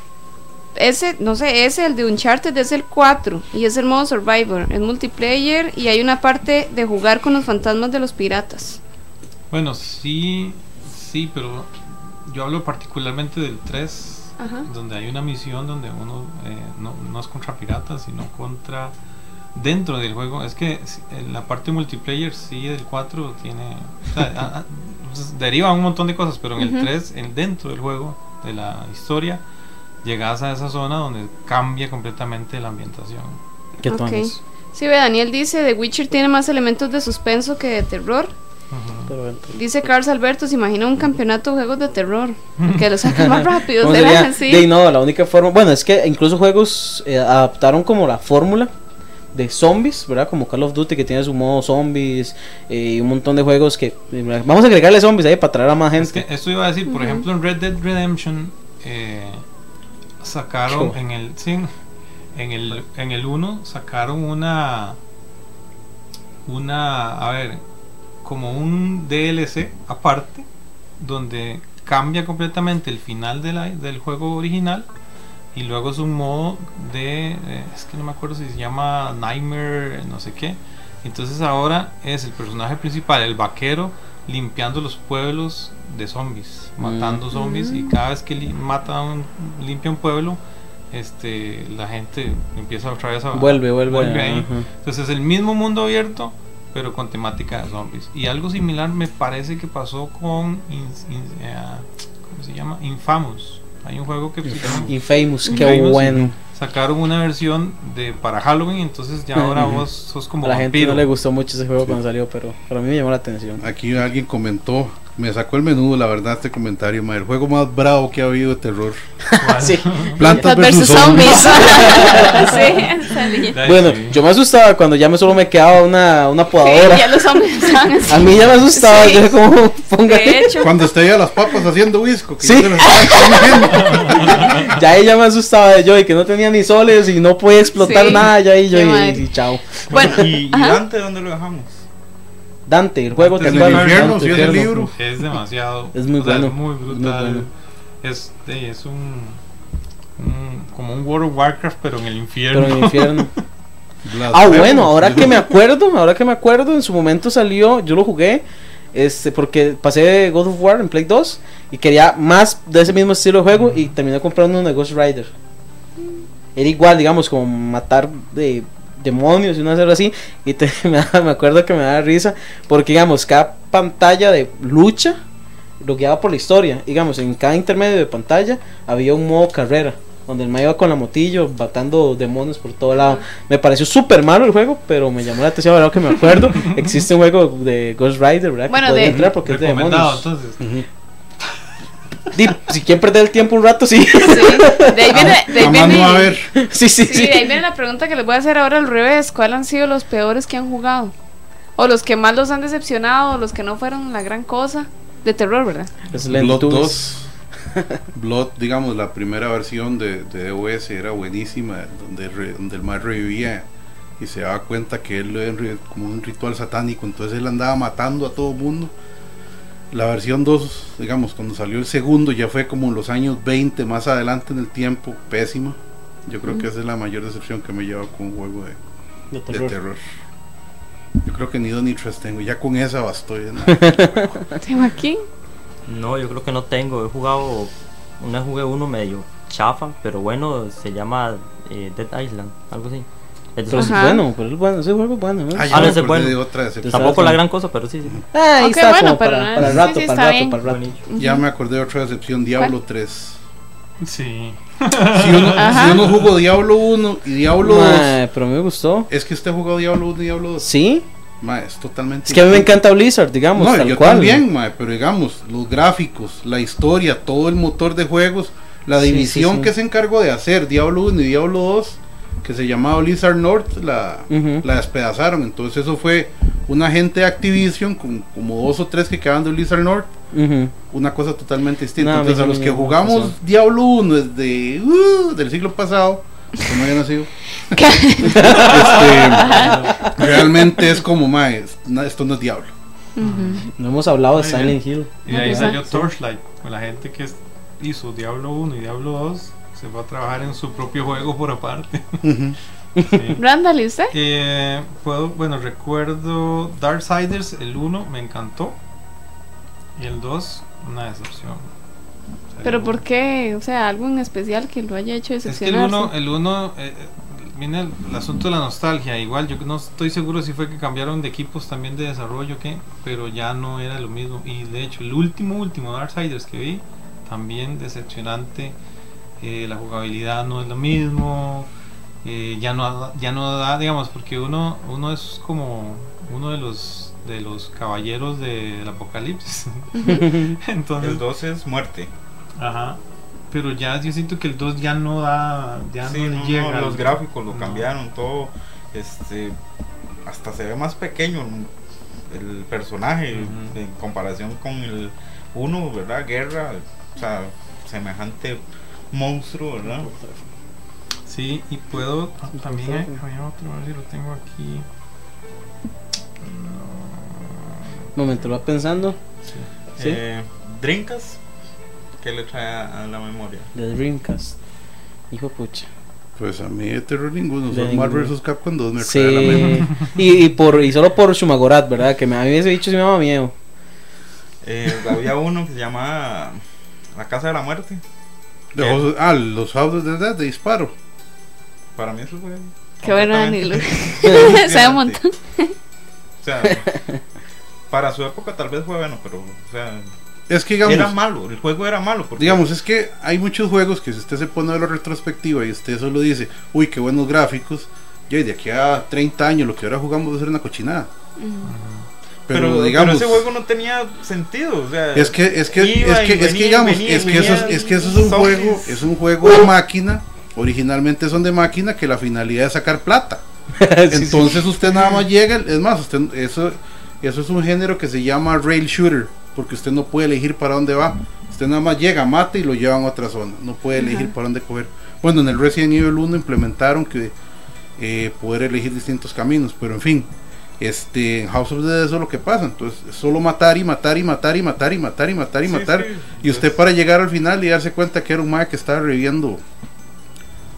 Ese, no sé, ese, el de Uncharted es el 4 y es el modo Survivor, es multiplayer y hay una parte de jugar con los fantasmas de los piratas. Bueno, sí, sí, pero yo hablo particularmente del 3, Ajá. donde hay una misión donde uno eh, no, no es contra piratas, sino contra dentro del juego. Es que en la parte multiplayer sí del 4 tiene... o sea, *laughs* a- a- pues, deriva un montón de cosas, pero en el 3, en, dentro del juego, de la historia, llegas a esa zona donde cambia completamente la ambientación. ¿Qué Ok. tones? Sí, ve, Daniel dice, The Witcher tiene más elementos de suspenso que de terror. Dice Carlos Alberto, se imagina un campeonato de juegos de terror, *laughs* que lo sacan más rápido. ¿Cómo ¿será? sería? Sí. De, no, la única forma, bueno, es que incluso juegos eh, adaptaron como la fórmula de zombies, ¿verdad? Como Call of Duty que tiene su modo zombies eh, y un montón de juegos que eh, vamos a agregarle zombies ahí para atraer a más Es gente. que esto iba a decir, por ejemplo, en Red Dead Redemption eh, sacaron en el sí, en el en el 1 sacaron una una a ver, como un DLC aparte donde cambia completamente el final de la- del juego original y luego es un modo de eh, es que no me acuerdo si se llama Nightmare no sé qué. Entonces ahora es el personaje principal el vaquero limpiando los pueblos de zombies matando zombies y cada vez que li- mata un, limpia un pueblo este la gente empieza otra vez a Vuelve, vuelve, ahí ajá. entonces es el mismo mundo abierto pero con temática de zombies y algo similar me parece que pasó con in- in- eh, ¿cómo se llama? Infamous hay un juego que se llama Infamous, qué bueno. Sacaron una versión de para Halloween entonces ya ahora vos sos como A la gente no le gustó mucho ese juego cuando salió, pero para mí me llamó la atención. Aquí alguien comentó, me sacó el menudo, la verdad, este comentario, ma, el juego más bravo que ha habido de terror. Sí. Plantas versus versus zombies. *laughs* sí. Bueno, yo me asustaba cuando ya me solo me quedaba una, una podadora. Sí, ya los así. *laughs* A mí ya me asustaba, Sí. yo como ponga De hecho, Cuando usted veía las papas haciendo whisky, que Sí. *laughs* ya se las estaban comiendo. ya ella me asustaba de yo y que no tenía ni soles y no podía explotar Sí. nada ya y yo y, chao. bueno, ¿Y, y. Dante dónde lo dejamos? Dante, el juego Antes infierno, Dante, si es el infierno. libro. es demasiado Es muy sea, bueno, es muy es muy brutal bueno. es, eh, es un, un- como un World of Warcraft pero en el infierno Pero en el infierno. *laughs* Ah, bueno, ahora que me acuerdo, ahora que me acuerdo, en su momento salió, yo lo jugué, este, porque pasé God of War en Play 2 y quería más de ese mismo estilo de juego y terminé comprando uno de Ghost Rider. Era igual, digamos, como matar de demonios y una cosa así. Y te- *laughs* me, da- me acuerdo que me daba risa, porque digamos, cada pantalla de lucha lo guiaba por la historia. Digamos, en cada intermedio de pantalla había un modo carrera. Donde el mae iba con la motillo, matando demonios por todo lado. Me pareció súper malo el juego, pero me llamó la atención, ahora que me acuerdo. *laughs* Existe un juego de Ghost Rider, ¿verdad? Bueno, que de- entrar porque es de demonios. entonces si quieren perder el tiempo un rato, sí. sí, de ahí viene, de ahí a ver. sí, sí, sí, sí. de ahí viene la pregunta que les voy a hacer ahora al revés. ¿Cuáles han sido los peores que han jugado? O los que más los han decepcionado, o los que no fueron la gran cosa. De terror, ¿verdad? Es Blood lentitud. 2. Blood, digamos, la primera versión de, de DOS era buenísima, donde, re- donde el mal revivía y se daba cuenta que él era como un ritual satánico, entonces él andaba matando a todo mundo. La versión 2, digamos, cuando salió el segundo, ya fue como en los años 20, más adelante en el tiempo, pésima. Yo creo que esa es la mayor decepción que me lleva con un juego de, De de terror. Yo creo que ni dos ni tres tengo, ya con esa bastó. ya. *laughs* Tengo aquí. No, yo creo que no tengo. He jugado, una jugué uno medio chafa, pero bueno, se llama eh, Dead Island, algo así. Es de Pero esos- es Ajá. bueno, pero es bueno, ese juego es bueno. ¿no? Ah, Ah, no, me ese bueno. de otra decepción. Tampoco la gran cosa, pero sí, sí. Ah, ahí Ok, está, bueno, como pero para, para el sí, rato, sí, para rato, bien. para el rato. Ya me acordé de otra decepción, Diablo 3. Sí. Si uno, si uno jugó Diablo 1 y Diablo 2, Mae, pero me gustó. es que usted jugó Diablo 1 y Diablo 2. Sí, Ma, es totalmente. es que a mí me encanta Blizzard, digamos, No, tal yo cual. también, ma, pero digamos, los gráficos, la historia, todo el motor de juegos, la Sí, división sí, sí. que se encargó de hacer Diablo 1 y Diablo 2, que se llamaba Blizzard North, la, Ujú. la despedazaron. Entonces, eso fue una gente de Activision, con, como dos o tres que quedaban de Blizzard North, Ujú. una cosa totalmente distinta. No, Entonces, a los que jugamos atención. Diablo 1 desde uh, del siglo pasado, que no había nacido, este, *laughs* realmente es como, na- esto no es Diablo. No hemos hablado de Silent Hill. Y de ahí salió Torchlight, con la gente que hizo Diablo 1 y Diablo 2, se fue a trabajar en su propio juego por aparte. Ujú. *laughs* Sí. *laughs* Randall, ¿y usted? Eh, puedo, bueno, recuerdo Darksiders, el 1 me encantó. Y el 2, una decepción. O sea, ¿Pero por qué? O sea, algo en especial que lo haya hecho Es que el decepcionarse. 1, el uno, eh, eh, viene el, el asunto de la nostalgia. Igual, yo no estoy seguro si fue que cambiaron de equipos también de desarrollo o qué, pero ya no era lo mismo. Y de hecho, el último, último Darksiders que vi, también decepcionante. Eh, la jugabilidad no es lo mismo. eh, ya no da- ya no da digamos porque uno uno es como uno de los de los caballeros del apocalipsis *laughs* entonces El 12 es muerte. Ajá. Pero ya yo siento que el 2 ya no da. Ya Sí, no, le no, llega. no, los al- gráficos lo no. cambiaron todo. Este hasta se ve más pequeño el personaje en comparación con el 1, ¿verdad? Guerra, o sea, semejante monstruo, ¿verdad? Sí, y puedo. También hay, había otro, a ver si lo tengo aquí. Momento, lo va pensando. Sí. Eh, Drinkas, ¿qué le trae a, a la memoria? De Dreamcast. Hijo pucha. Pues a mí de terror ninguno, solo Marvel vs. Capcom 2 me trae a la Sí. mente. *laughs* y, y, por, y solo por Shumagorat, ¿verdad? Que me, a mí ese bicho sí me daba miedo. Eh, había uno que se llama La Casa de la Muerte. House- ah, los House de de disparo. Para mí eso fue. Qué bueno, completamente Dani. *laughs* *laughs* Sabe un montón. O sea, para su época tal vez fue bueno, pero o sea, Es que digamos, era malo, el juego era malo. Porque digamos, es que hay muchos juegos que si usted se pone a ver la retrospectiva y usted solo dice, uy, qué buenos gráficos, ya de aquí a 30 años lo que ahora jugamos va a ser una cochinada. Pero, pero, digamos, pero ese juego no tenía sentido. O sea, es que es que es que, es que digamos, venía, es que eso es, que eso es un zombies. juego, es un juego de máquina, originalmente son de máquina que la finalidad es sacar plata. *laughs* Entonces usted nada más llega, es más, usted eso eso es un género que se llama rail shooter, porque usted no puede elegir para dónde va. Usted nada más llega, mata y lo llevan a otra zona. No puede elegir para dónde coger. Bueno, en el Resident Evil 1 implementaron que eh, poder elegir distintos caminos, pero en fin, este en House of the Dead eso es lo que pasa. Entonces, es solo matar y matar y matar y matar y matar y matar y Sí, matar. sí, y usted para llegar al final y darse cuenta que era un mae que estaba reviviendo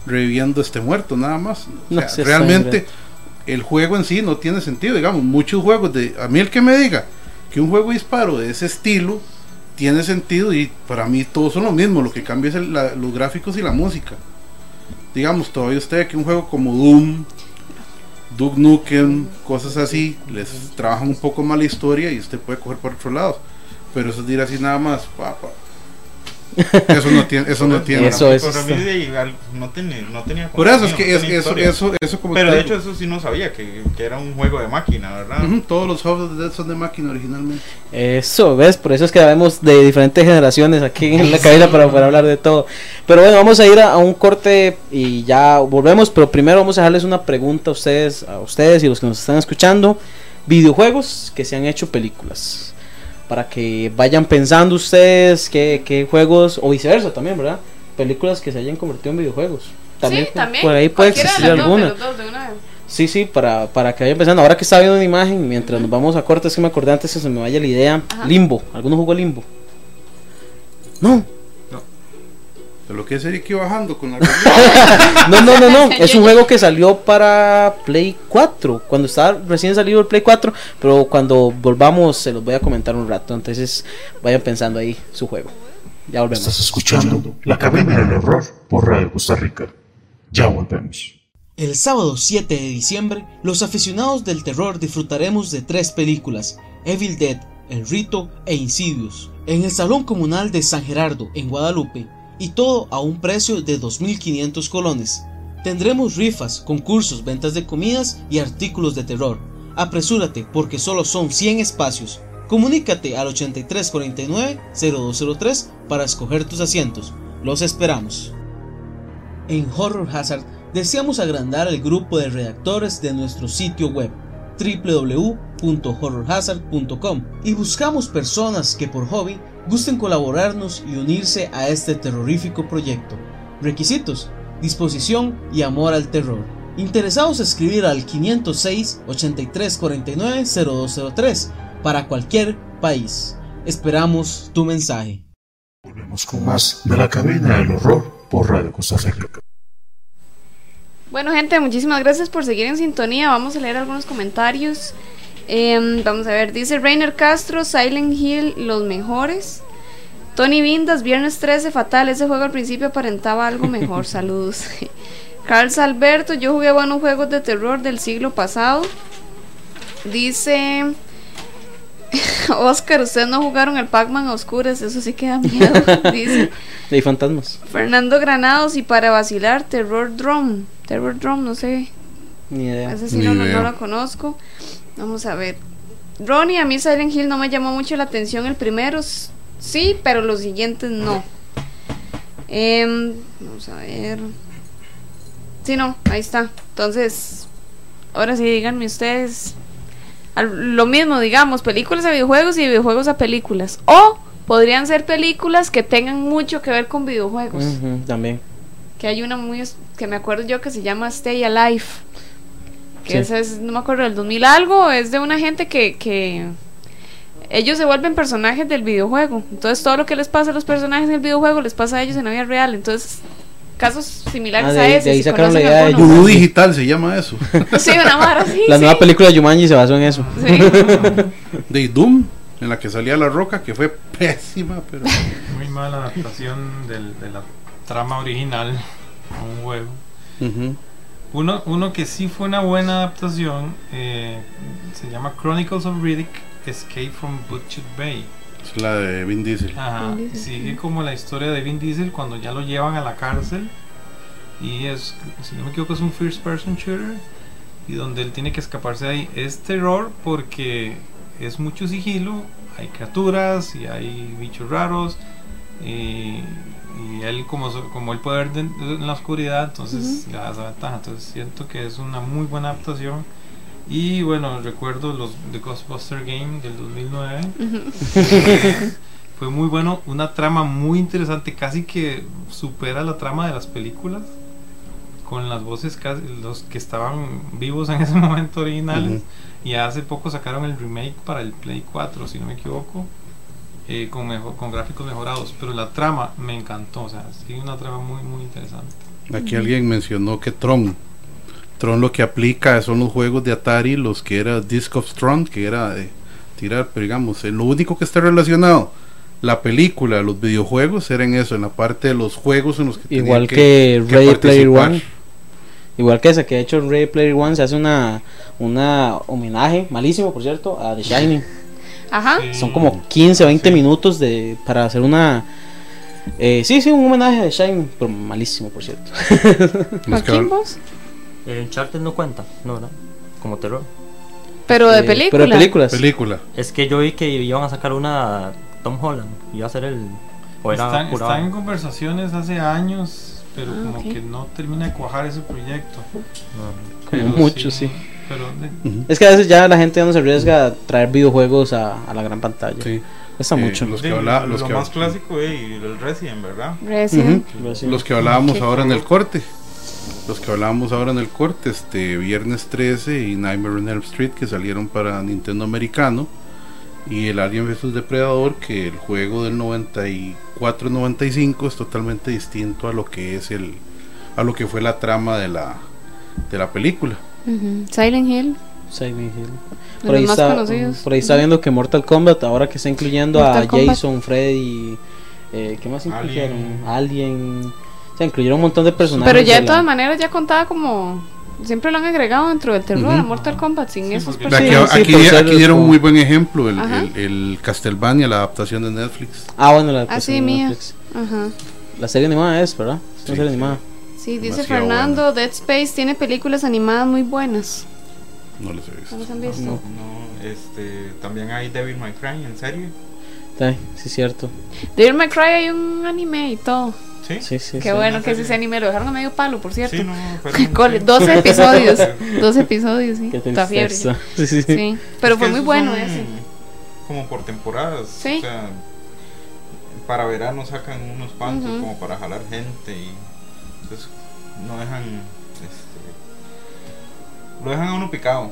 reviviendo este muerto nada más. O No sea, seas realmente sangre. el juego en sí no tiene sentido, digamos, muchos juegos de a mí el que me diga que un juego de disparo de ese estilo tiene sentido y para mí todos son lo mismo, lo que cambia es el- la- los gráficos y la música. Digamos, todavía usted que un juego como Doom, Duke Nukem, cosas así, les trabajan un poco más la historia y usted puede coger por otro lado. Pero eso es decir así nada más, pa, pa. *laughs* Eso no tiene, eso no tiene. Eso es, mí está- de igual no tenía, no tenía Por eso es que no es, tenía eso, eso, eso como Pero de hecho eso sí no sabía que, que era un juego de máquina, ¿verdad? Todos los of the Dead son de máquina originalmente. Eso, ¿ves? Por eso es que vemos de diferentes generaciones aquí en la cabina para poder hablar de todo. Pero bueno, vamos a ir a, a un corte y ya volvemos. Pero primero vamos a dejarles una pregunta a ustedes, a ustedes y los que nos están escuchando. Videojuegos que se han hecho películas. Para que vayan pensando ustedes qué, qué juegos, o viceversa también, ¿verdad? Películas que se hayan convertido en videojuegos. También, sí, también. por ahí puede de existir las dos, de alguna. los dos, de una vez. Sí, sí, para, para que vayan pensando. Ahora que está viendo una imagen, mientras nos vamos a cortes, que me acordé antes que se me vaya la idea. Ajá. Limbo. ¿Alguno jugó Limbo? No. De lo que es Eric bajando con la *laughs* No, no, no, no. *laughs* Es un juego que salió para Play 4. Cuando estaba recién salido el Play 4. Pero cuando volvamos se los voy a comentar un rato. Entonces vayan pensando ahí su juego. Ya volvemos. Estás escuchando La Cabina del Horror por Radio Costa Rica. Ya volvemos. El sábado 7 de diciembre, los aficionados del terror disfrutaremos de tres películas, Evil Dead, El Rito e Insidious, en el Salón Comunal de San Gerardo, en Guadalupe, y todo a un precio de 2.500 colones. Tendremos rifas, concursos, ventas de comidas y artículos de terror. Apresúrate porque solo son 100 espacios. Comunícate al 8349-0203 para escoger tus asientos. Los esperamos. En Horror Hazard deseamos agrandar el grupo de redactores de nuestro sitio web www.horrorhazard.com y buscamos personas que por hobby gusten colaborarnos y unirse a este terrorífico proyecto. Requisitos, disposición y amor al terror. Interesados escribir al 506 8349 0203 para cualquier país. Esperamos tu mensaje. Volvemos con más de La Cabina del Horror por Radio Costa Rica. Bueno, gente, muchísimas gracias por seguir en sintonía. Vamos a leer algunos comentarios. Em, vamos a ver, dice Rainer Castro, Silent Hill, los mejores. Tony Vindas, Viernes 13, fatal. Ese juego al principio aparentaba algo mejor. *laughs* Saludos. Carlos Alberto, yo jugué buenos juegos de terror del siglo pasado. Dice *laughs* Oscar, ustedes no jugaron el Pac-Man a oscuras, eso sí que da miedo. *laughs* Dice De fantasmas. Fernando Granados y para vacilar, Terror Drum. Terror Drum, no sé. Ni idea. Ese sí Ni no, no, idea. no lo conozco. Vamos a ver. Ronnie, a mí Silent Hill no me llamó mucho la atención. El primero sí, pero los siguientes no. Em, vamos a ver. Sí, no, ahí está. Entonces, ahora sí, díganme ustedes. al- lo mismo, digamos, películas a videojuegos y videojuegos a películas. O podrían ser películas que tengan mucho que ver con videojuegos. También. Que hay una muy que me acuerdo yo que se llama Stay Alive. Que Sí. esa es, no me acuerdo, del 2000 algo. Es de una gente que, que ellos se vuelven personajes del videojuego. Entonces todo lo que les pasa a los personajes del videojuego les pasa a ellos en la vida real. Entonces, casos similares Ah, de a ese. de ahí sacaron la idea de. Vudú digital se llama eso. *laughs* Sí, una vara así. La sí. nueva película de Jumanji se basó en eso. Sí. *laughs* De Doom, en la que salía la roca, que fue pésima, pero. Muy mala adaptación del- de la trama original a un juego. Ujú. Uno, uno que sí fue una buena adaptación eh, se llama Chronicles of Riddick Escape from Butcher Bay. Es la de Vin Diesel. Ajá, Vin Diesel, sigue sí. como la historia de Vin Diesel cuando ya lo llevan a la cárcel y es, si no me equivoco, es un first person shooter y donde él tiene que escaparse de ahí. Es terror porque es mucho sigilo, hay criaturas y hay bichos raros y, y él como, so- como él puede ver de- en la oscuridad, entonces le da esa ventaja. Entonces siento que es una muy buena adaptación. Y bueno, recuerdo los The Ghostbuster Game del 2009. *laughs* *laughs* Fue muy bueno, una trama muy interesante, casi que supera la trama de las películas, con las voces casi, los que estaban vivos en ese *laughs* momento originales. Y hace poco sacaron el remake para el Play 4, si no me equivoco, eh, con, mejor, con gráficos mejorados. Pero la trama me encantó, o sea, sí, una trama muy, muy interesante. Aquí alguien mencionó que Tron. Tron lo que aplica son los juegos de Atari, los que era Disc of Tron, que era de tirar, pero digamos, eh, lo único que está relacionado, la película, los videojuegos, era en eso, en la parte de los juegos en los que Igual que, que Ready Player. One. Igual que esa que ha hecho Ready Player One, se hace una, una homenaje, malísimo por cierto, a The Shining. Ajá. Sí. Son como 15, 20 Sí. minutos de para hacer una... Eh, sí, sí, un homenaje a Shining, pero malísimo por cierto. *laughs* ¿Joaquín van- vos? El Uncharted no cuenta, no, ¿verdad? Como terror. Pero de Eh, película. Pero de películas. película. Es que yo vi que iban a sacar una Tom Holland. Iba a ser el. O era Están, están en conversaciones hace años, pero Ah, como ok. que no termina de cuajar ese proyecto. No. Como mucho, sí. Pero Ujú. Es que a veces ya la gente ya no se arriesga a traer videojuegos a, a la gran pantalla. Sí. Cuesta Eh, mucho. los Sí, que habla- los lo que- más clásico, eh, el Resident, ¿verdad? Resident. Los que hablábamos Qué ahora en el corte. Los que hablábamos ahora en el corte, este Viernes 13 y Nightmare on Elm Street que salieron para Nintendo americano y el Alien vs Depredador que el juego del 94-95 es totalmente distinto a lo que es el a lo que fue la trama de la de la película. Ujú. Silent Hill. Silent Hill. De Por ahí, está, por ahí está viendo que Mortal Kombat, ahora que está incluyendo Mortal a Kombat. Jason, Freddy, eh, ¿qué más Alien. incluyeron? Alien. O sea, incluyeron un montón de personajes. Pero ya de la- todas maneras ya contaba como... Siempre lo han agregado dentro del terror Ujú. a Mortal Kombat sin Sí, esos personajes. Sí, aquí, aquí- ser aquí dieron un muy buen ejemplo el, el, el Castlevania, la adaptación de Netflix. Ah, bueno, la, Ah, pues, sí, en mía. Netflix. Ajá. La serie animada es, ¿verdad? Es una Sí, serie sí. animada. Sí, dice Fernando, Dead Space tiene películas animadas muy buenas. No les he ¿No visto. las han visto? No. No, este, también hay Devil May Cry, ¿en serio? Sí, sí, es cierto. Devil May Cry hay un anime y todo. Sí. Sí, sí. Qué sí. bueno ¿en que ese anime, lo dejaron a medio palo, por cierto. Sí, no, *laughs* fueron- Con sí. 12 *laughs* episodios. 12 *laughs* episodios, sí. Qué Está fiebre. Sí, sí, sí. Sí, pero Es fue muy bueno son ese. Como por temporadas. Sí. O sea, para verano sacan unos cuantos Ujú. como para jalar gente y entonces no dejan este, lo dejan a uno picado.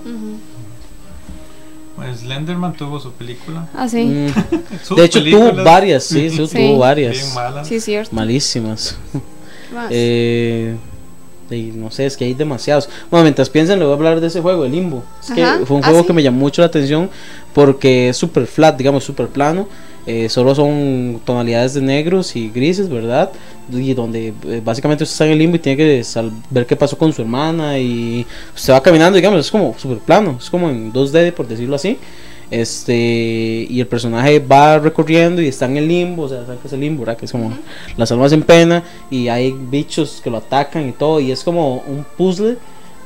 Pues Slenderman tuvo su película. Ah, sí. Mm. *laughs* De hecho, tuvo varias, sí, sí, *laughs* Sí. tuvo varias. bien malas. Sí, es cierto. Malísimas. Eh, y no sé, es que hay demasiados. Bueno, mientras piensen, le voy a hablar de ese juego, el Limbo. Es que fue un ah, juego sí. que me llamó mucho la atención porque es super flat, digamos, super plano. Eh, solo son tonalidades de negros y grises, ¿verdad? Y donde eh, básicamente usted está en el limbo y tiene que ver qué pasó con su hermana y usted va caminando, digamos, es como super plano, es como en 2D, por decirlo así. Este, y el personaje va recorriendo y está en el limbo, o sea, ¿saben qué es el limbo? ¿verdad? Que es como las almas en pena y hay bichos que lo atacan y todo, y es como un puzzle,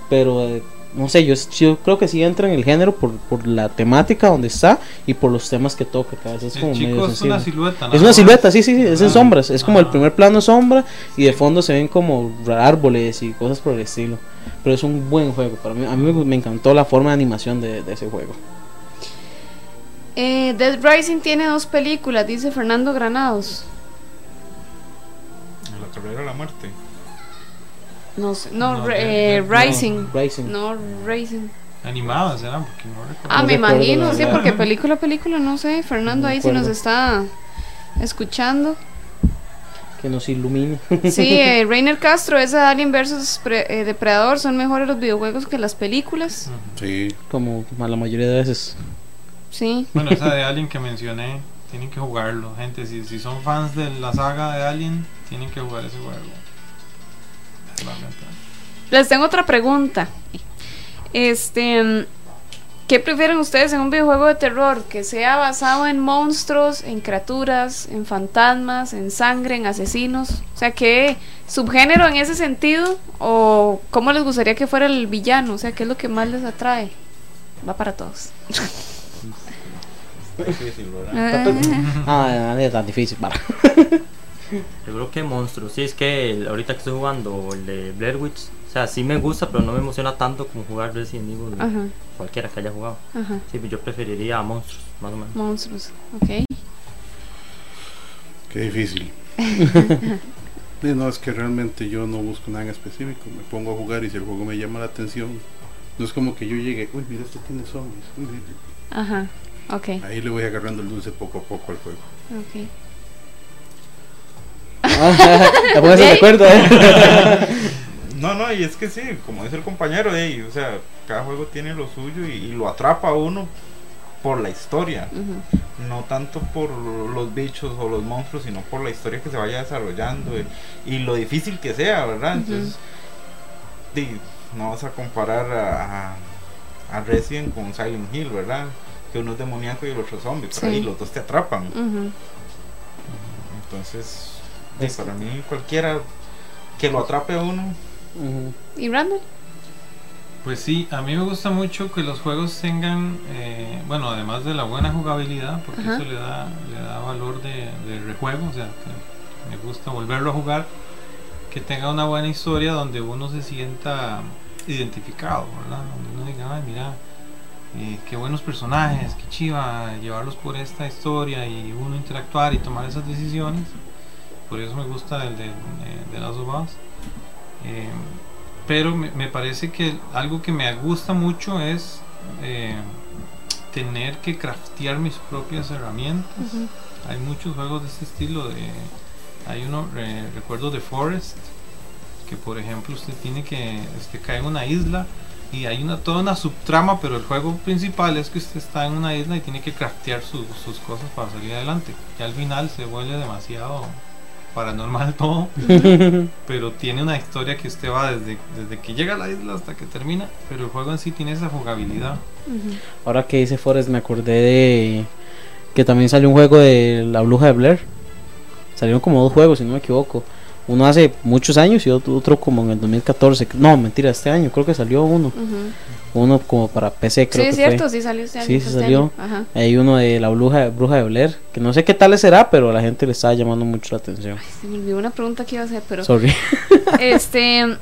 pero eh, no sé, yo, yo creo que sí entra en el género por, por la temática donde está y por los temas que toca, que a veces es como medio es una silueta. Es una silueta, sí, sí, sí, es en Ah, sombras. Es como el ah. primer plano sombra y de fondo se ven como árboles y cosas por el estilo. Pero es un buen juego. Para mí, a mí me, me encantó la forma de animación de, de ese juego. Eh, Dead Rising tiene dos películas, dice Fernando Granados. La carrera de la muerte. No sé, no, No, re- eh, Rising. Rising. No, Racing. Animadas eran, porque no recuerdo. Ah, No me imagino, sí, porque película, película, no sé. Fernando No ahí sí nos está escuchando. Que nos ilumine. Sí, *laughs* eh, Rainer Castro, esa Alien vs eh, Depredador son mejores los videojuegos que las películas. Sí, como a la mayoría de veces. Sí. Bueno, esa de Alien que mencioné, tienen que jugarlo. Gente, si, si son fans de la saga de Alien, tienen que jugar ese juego. Es. Les tengo otra pregunta. Este, ¿qué prefieren ustedes en un videojuego de terror que sea basado en monstruos, en criaturas, en fantasmas, en sangre, en asesinos? O sea, ¿qué subgénero en ese sentido o cómo les gustaría que fuera el villano? O sea, ¿qué es lo que más les atrae? Va para todos. *laughs* Está difícil, ¿verdad? Ah, Ah, es tan difícil. Para. Yo creo que monstruos. Sí, es que el- ahorita que estoy jugando el de Blair Witch, o sea, sí me gusta, pero no me emociona tanto como jugar Resident Evil. Ajá, Cualquiera que haya jugado. ajá. Sí, yo preferiría a monstruos, más o menos. Monstruos, ok. qué difícil. *laughs* Sí, no, es que realmente yo no busco nada en específico. Me pongo a jugar y si el juego me llama la atención, no es como que yo llegue, uy, mira, esto tiene zombies. uy". Ajá, Ahí le voy agarrando el dulce poco a poco al juego. ok. *laughs* La pongas de Yay. acuerdo, ¿eh? *laughs* No, no, y es que sí, como dice el compañero, ey, o sea, cada juego tiene lo suyo y, y lo atrapa a uno por la historia, no tanto por los bichos o los monstruos, sino por la historia que se vaya desarrollando y, y lo difícil que sea, ¿verdad? Entonces, di, no vas a comparar a, a Resident con Silent Hill, ¿verdad? Que uno es demoníaco y el otro es zombie, pero Sí. ahí los dos te atrapan. Entonces, para mí cualquiera que lo atrape a uno. ¿Y Randall? Pues sí, a mí me gusta mucho que los juegos tengan, eh, bueno, además de la buena jugabilidad, porque eso le da, le da valor de, de rejuego, o sea, que me gusta volverlo a jugar, que tenga una buena historia donde uno se sienta identificado, ¿verdad? Donde uno diga, ay, mira, eh, qué buenos personajes, qué chiva llevarlos por esta historia y uno interactuar y tomar esas decisiones. Por eso me gusta el de, Last of Us. Eh, pero me, me parece que algo que me gusta mucho es eh, tener que craftear mis propias herramientas. Hay muchos juegos de este estilo. De, hay uno, eh, recuerdo de Forest, que por ejemplo usted tiene que este, caer en una isla y hay una toda una subtrama, pero el juego principal es que usted está en una isla y tiene que craftear sus, sus cosas para salir adelante. Y al final se vuelve demasiado paranormal *laughs* todo, *laughs* pero tiene una historia que usted va desde, desde que llega a la isla hasta que termina, pero el juego en sí tiene esa jugabilidad. Ahora que dice Forrest, me acordé de que también salió un juego de la bruja de Blair. Salieron como dos juegos, si no me equivoco. Uno hace muchos años y otro, como en el 2014. No, mentira, este año creo que salió uno. Ujú. Uno como para PC, creo Sí, que es cierto, fue. sí salió este año. Sí, sí este salió. año. Ajá. Hay uno de la bruja, bruja de Blair, que no sé qué tal será, pero a la gente le estaba llamando mucho la atención. Se me olvidó una pregunta que iba a hacer, pero. Sorry. *laughs* Este.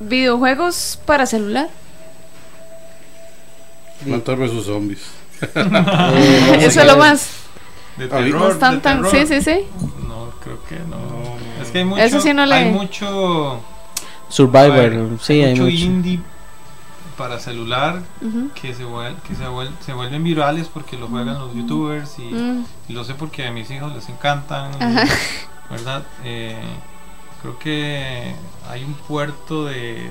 Videojuegos para celular. Plantar versus zombies. Eh, *laughs* Eso es lo *laughs* más. De terror, No están de tan. terror. Sí, sí, sí. No, creo que no. Que hay mucho, Eso sí no le- hay mucho, Survivor, ver, sí, hay mucho mucho. indie para celular que se vuel- que se, vuel- se vuelven virales porque lo juegan los youtubers y, Mm. y lo sé porque a mis hijos les encantan. *laughs* ¿verdad? Eh, creo que hay un puerto de,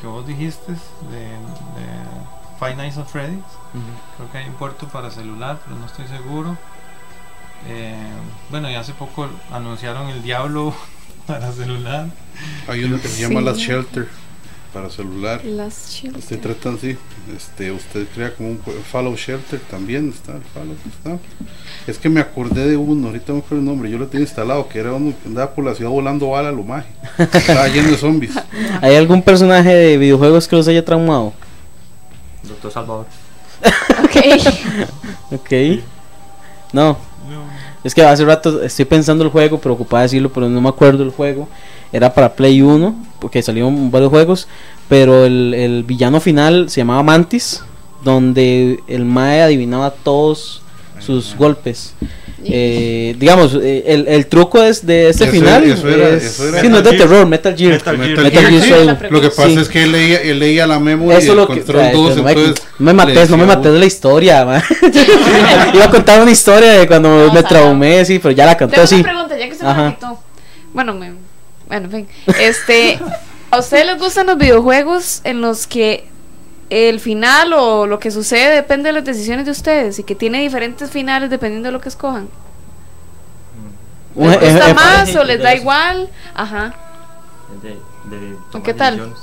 que vos dijiste, de, de Five Nights at Freddy's. Creo que hay un puerto para celular, pero no estoy seguro. Eh, bueno, y hace poco anunciaron el Diablo *laughs* para celular. Hay uno que se llama Sí. Las Shelter para celular. Las chicas. Usted trata así, este, usted crea como un Fallout Shelter también está, el Fallout está. Es que me acordé de uno, ahorita no me acuerdo el nombre, yo lo tenía instalado, que era uno que andaba por la ciudad volando bala lo maje. Estaba lleno de zombies. *laughs* ¿Hay algún personaje de videojuegos que los haya traumado? Doctor Salvador. *laughs* Ok. Ok. No. Es que hace rato estoy pensando el juego, preocupado de decirlo, pero no me acuerdo el juego. Era para Play 1, porque salieron varios juegos, pero el, el villano final se llamaba Mantis, donde el Mae adivinaba todos sus golpes. Eh, digamos, eh, el, el truco es de este Eso final. eso era- es- eso era sí, no es de Gear. terror, Metal Gear. Metal Gear. Metal Metal Gear, sí. Lo que pasa Sí. es que él leía, él leía la memory Eso y lo que. Control ay, 2, no, me, entonces no me mates, no me mates la historia. *laughs* *laughs* Iba a contar una historia de cuando No, me o sea, traumé, sí, pero ya la Tengo contó así. una pregunta, ya que se me Ajá. la quitó. Bueno, me, bueno, en fin. Este, ¿a ustedes les gustan los videojuegos en los que el final o lo que sucede depende de las decisiones de ustedes y que tiene diferentes finales dependiendo de lo que escojan? ¿Les gusta más o les da igual? Ajá. De, de tomar ¿Qué tal?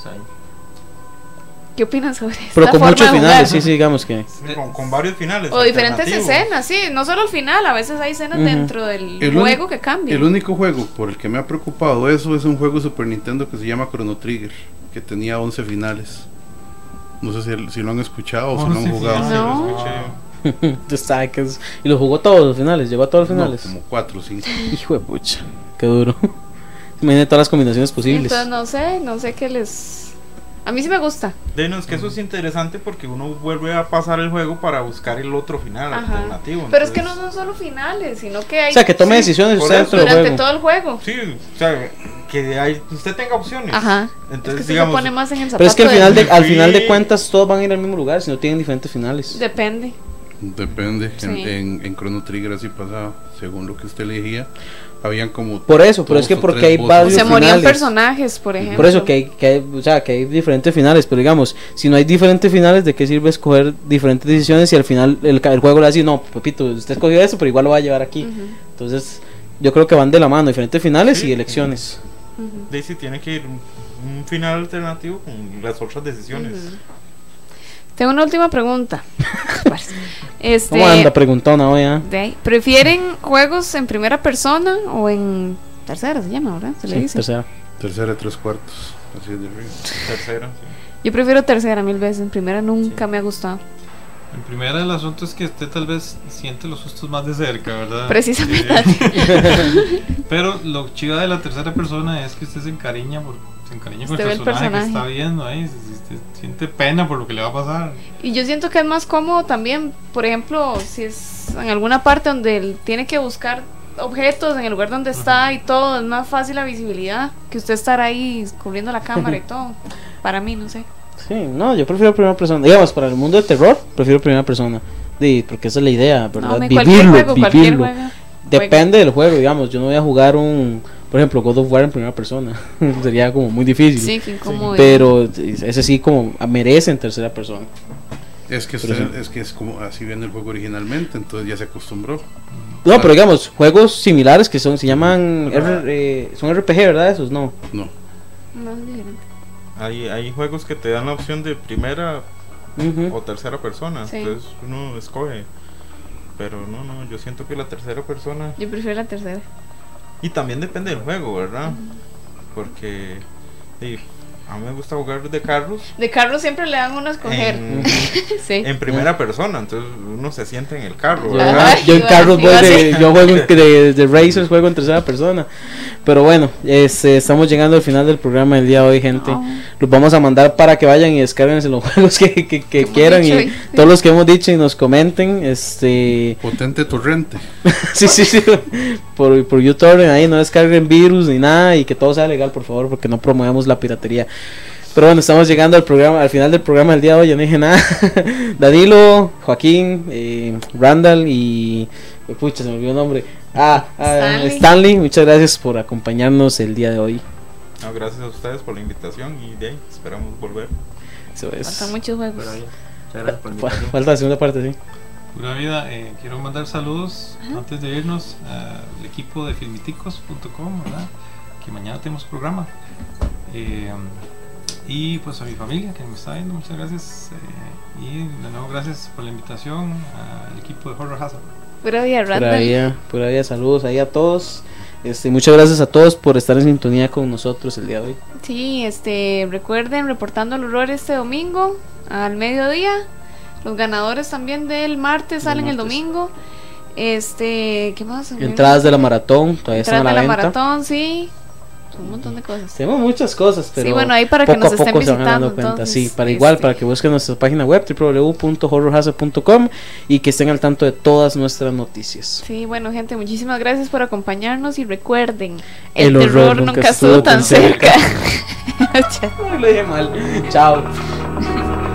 ¿Qué opinas sobre Pero esta con forma muchos finales, sí, sí, digamos que. Con, con varios finales. O diferentes escenas, sí, no solo el final, a veces hay escenas dentro del El juego que cambian. El único juego por el que me ha preocupado eso es un juego Super Nintendo que se llama Chrono Trigger, que tenía 11 finales. No sé si, si lo han escuchado o si lo 11 han jugado. finales. No. *laughs* Es- Y lo jugó todos los finales, llegó a todos los No, finales. como 4 o 5. Hijo de pucha, qué duro. *laughs* Imagínate todas las combinaciones posibles. Entonces no sé, no sé qué les... A mí sí me gusta. Denos que eso es interesante porque uno vuelve a pasar el juego para buscar el otro final Ajá. alternativo. Pero es que no entonces- son solo finales, sino que hay O sea, que tome Sí, decisiones usted eso. durante juego. todo el juego. Sí, o sea, que hay- usted tenga opciones. Ajá. Entonces, es que se digamos, pone más en el Pero es que al final, de, del- al final de cuentas todos van a ir al mismo lugar si no tienen diferentes finales. Depende. Depende. En, Sí. en, en Chrono Trigger así pasaba. Según lo que usted elegía, habían como. Por eso, pero es que porque hay varios Se morían finales. personajes, por ejemplo. Por eso que hay, que hay- o sea, que hay diferentes finales, pero digamos, si no hay diferentes finales, ¿de qué sirve escoger diferentes decisiones si al final el, juego le decir, no, Pepito, usted escogió eso, pero igual lo va a llevar aquí? Entonces, yo creo que van de la mano, diferentes finales Sí. y elecciones. ujú, Daisy tiene que ir un, final alternativo con las otras decisiones. ujú. Tengo una última pregunta. *laughs* este, ¿Cómo anda? Preguntona hoy, de ahí, ¿Prefieren juegos en primera persona o en tercera se llama, verdad? Se le dice. tercera. Tercera y tres cuartos. Así es de arriba. Tercero, sí. Yo prefiero tercera mil veces, en primera nunca me ha gustado. En primera, el asunto es que usted tal vez siente los sustos más de cerca, ¿verdad? Precisamente Eh, *laughs* pero lo chido de la tercera persona es que usted se encariña, por, se encariña con el el personaje, que personaje. está viendo ahí, se, se- se siente pena por lo que le va a pasar. Y yo siento que es más cómodo también, por ejemplo, si es en alguna parte donde él tiene que buscar objetos en el lugar donde está y todo, es más fácil la visibilidad que usted estar ahí cubriendo la cámara y *laughs* todo. Para mí, no sé. Sí, no, yo prefiero primera persona. Digamos, para el mundo de terror, prefiero primera persona. Sí, porque esa es la idea, ¿verdad? No, cualquier juego, cualquier juego. Depende del juego, digamos. Yo no voy a jugar un, por ejemplo, God of War en primera persona. *laughs* Sería como muy difícil. Sí, qué incómodo. Pero ese sí como merece en tercera persona. Es que, usted- sí. es que es como así viene el juego originalmente, entonces ya se acostumbró. No, pero digamos, juegos similares que son, se llaman, R- eh, son RPG, ¿verdad? Esos no. No. No, es diferente. Hay, hay juegos que te dan la opción de primera o tercera persona, Sí. entonces uno escoge. Pero no, no, yo siento que la tercera persona. Yo prefiero la tercera. Y también depende del juego, ¿verdad? Porque sí, a mí me gusta jugar de carros De carro siempre le dan uno a escoger. en, *laughs* sí. en primera persona, entonces uno se siente en el carro, Yo, ¿verdad? Yo en carros voy de, yo juego en- de, de Racers, juego en tercera persona. Pero bueno, este, estamos llegando al final del programa del día de hoy, gente. Oh. Los vamos a mandar para que vayan y descarguen los *laughs* juegos que, que- que hemos quieran y hoy. todos los que hemos dicho y nos comenten. Este, Potente torrente. *laughs* sí, sí, sí, por, por YouTube ahí no descarguen virus ni nada y que todo sea legal, por favor, porque no promovemos la piratería. Pero bueno, estamos llegando al programa, al final del programa del día de hoy, ya no dije nada. *laughs* Danilo, Joaquín, eh, Randall y pucha, se me olvidó el nombre. Ah, ah, Stanley. Stanley, muchas gracias por acompañarnos el día de hoy. No, gracias a ustedes por la invitación y de ahí esperamos volver. Eso es. Faltan muchos juegos. Muchas gracias por. Falta la segunda parte, sí. Pura vida, eh, quiero mandar saludos antes de irnos al equipo de filmiticos.com, ¿verdad? Que mañana tenemos programa. Eh, y pues a mi familia que me está viendo, muchas gracias. eh, y de nuevo, gracias por la invitación al equipo de Horror Hazard. Pura vida, Pura Randall. vida, pura vida, saludos ahí a todos. Este, muchas gracias a todos por estar en sintonía con nosotros el día de hoy. Sí, este, recuerden reportando el horror este domingo al mediodía. Los ganadores también del martes salen el domingo. Este, ¿qué más? Entradas de la maratón, todavía están Entradas a de la la venta. maratón, sí. Un montón de cosas. Tenemos muchas cosas, pero Sí, bueno, ahí para que nos a poco estén se van dando visitando, cuenta. entonces, sí, para igual, este. para que busquen nuestra página web www.horrorhazard.com y que estén al tanto de todas nuestras noticias. Sí, bueno, gente, muchísimas gracias por acompañarnos y recuerden, El el, horror terror nunca nunca estuvo estuvo tan tan cerca. *laughs* Lo dije mal. Chao. *laughs*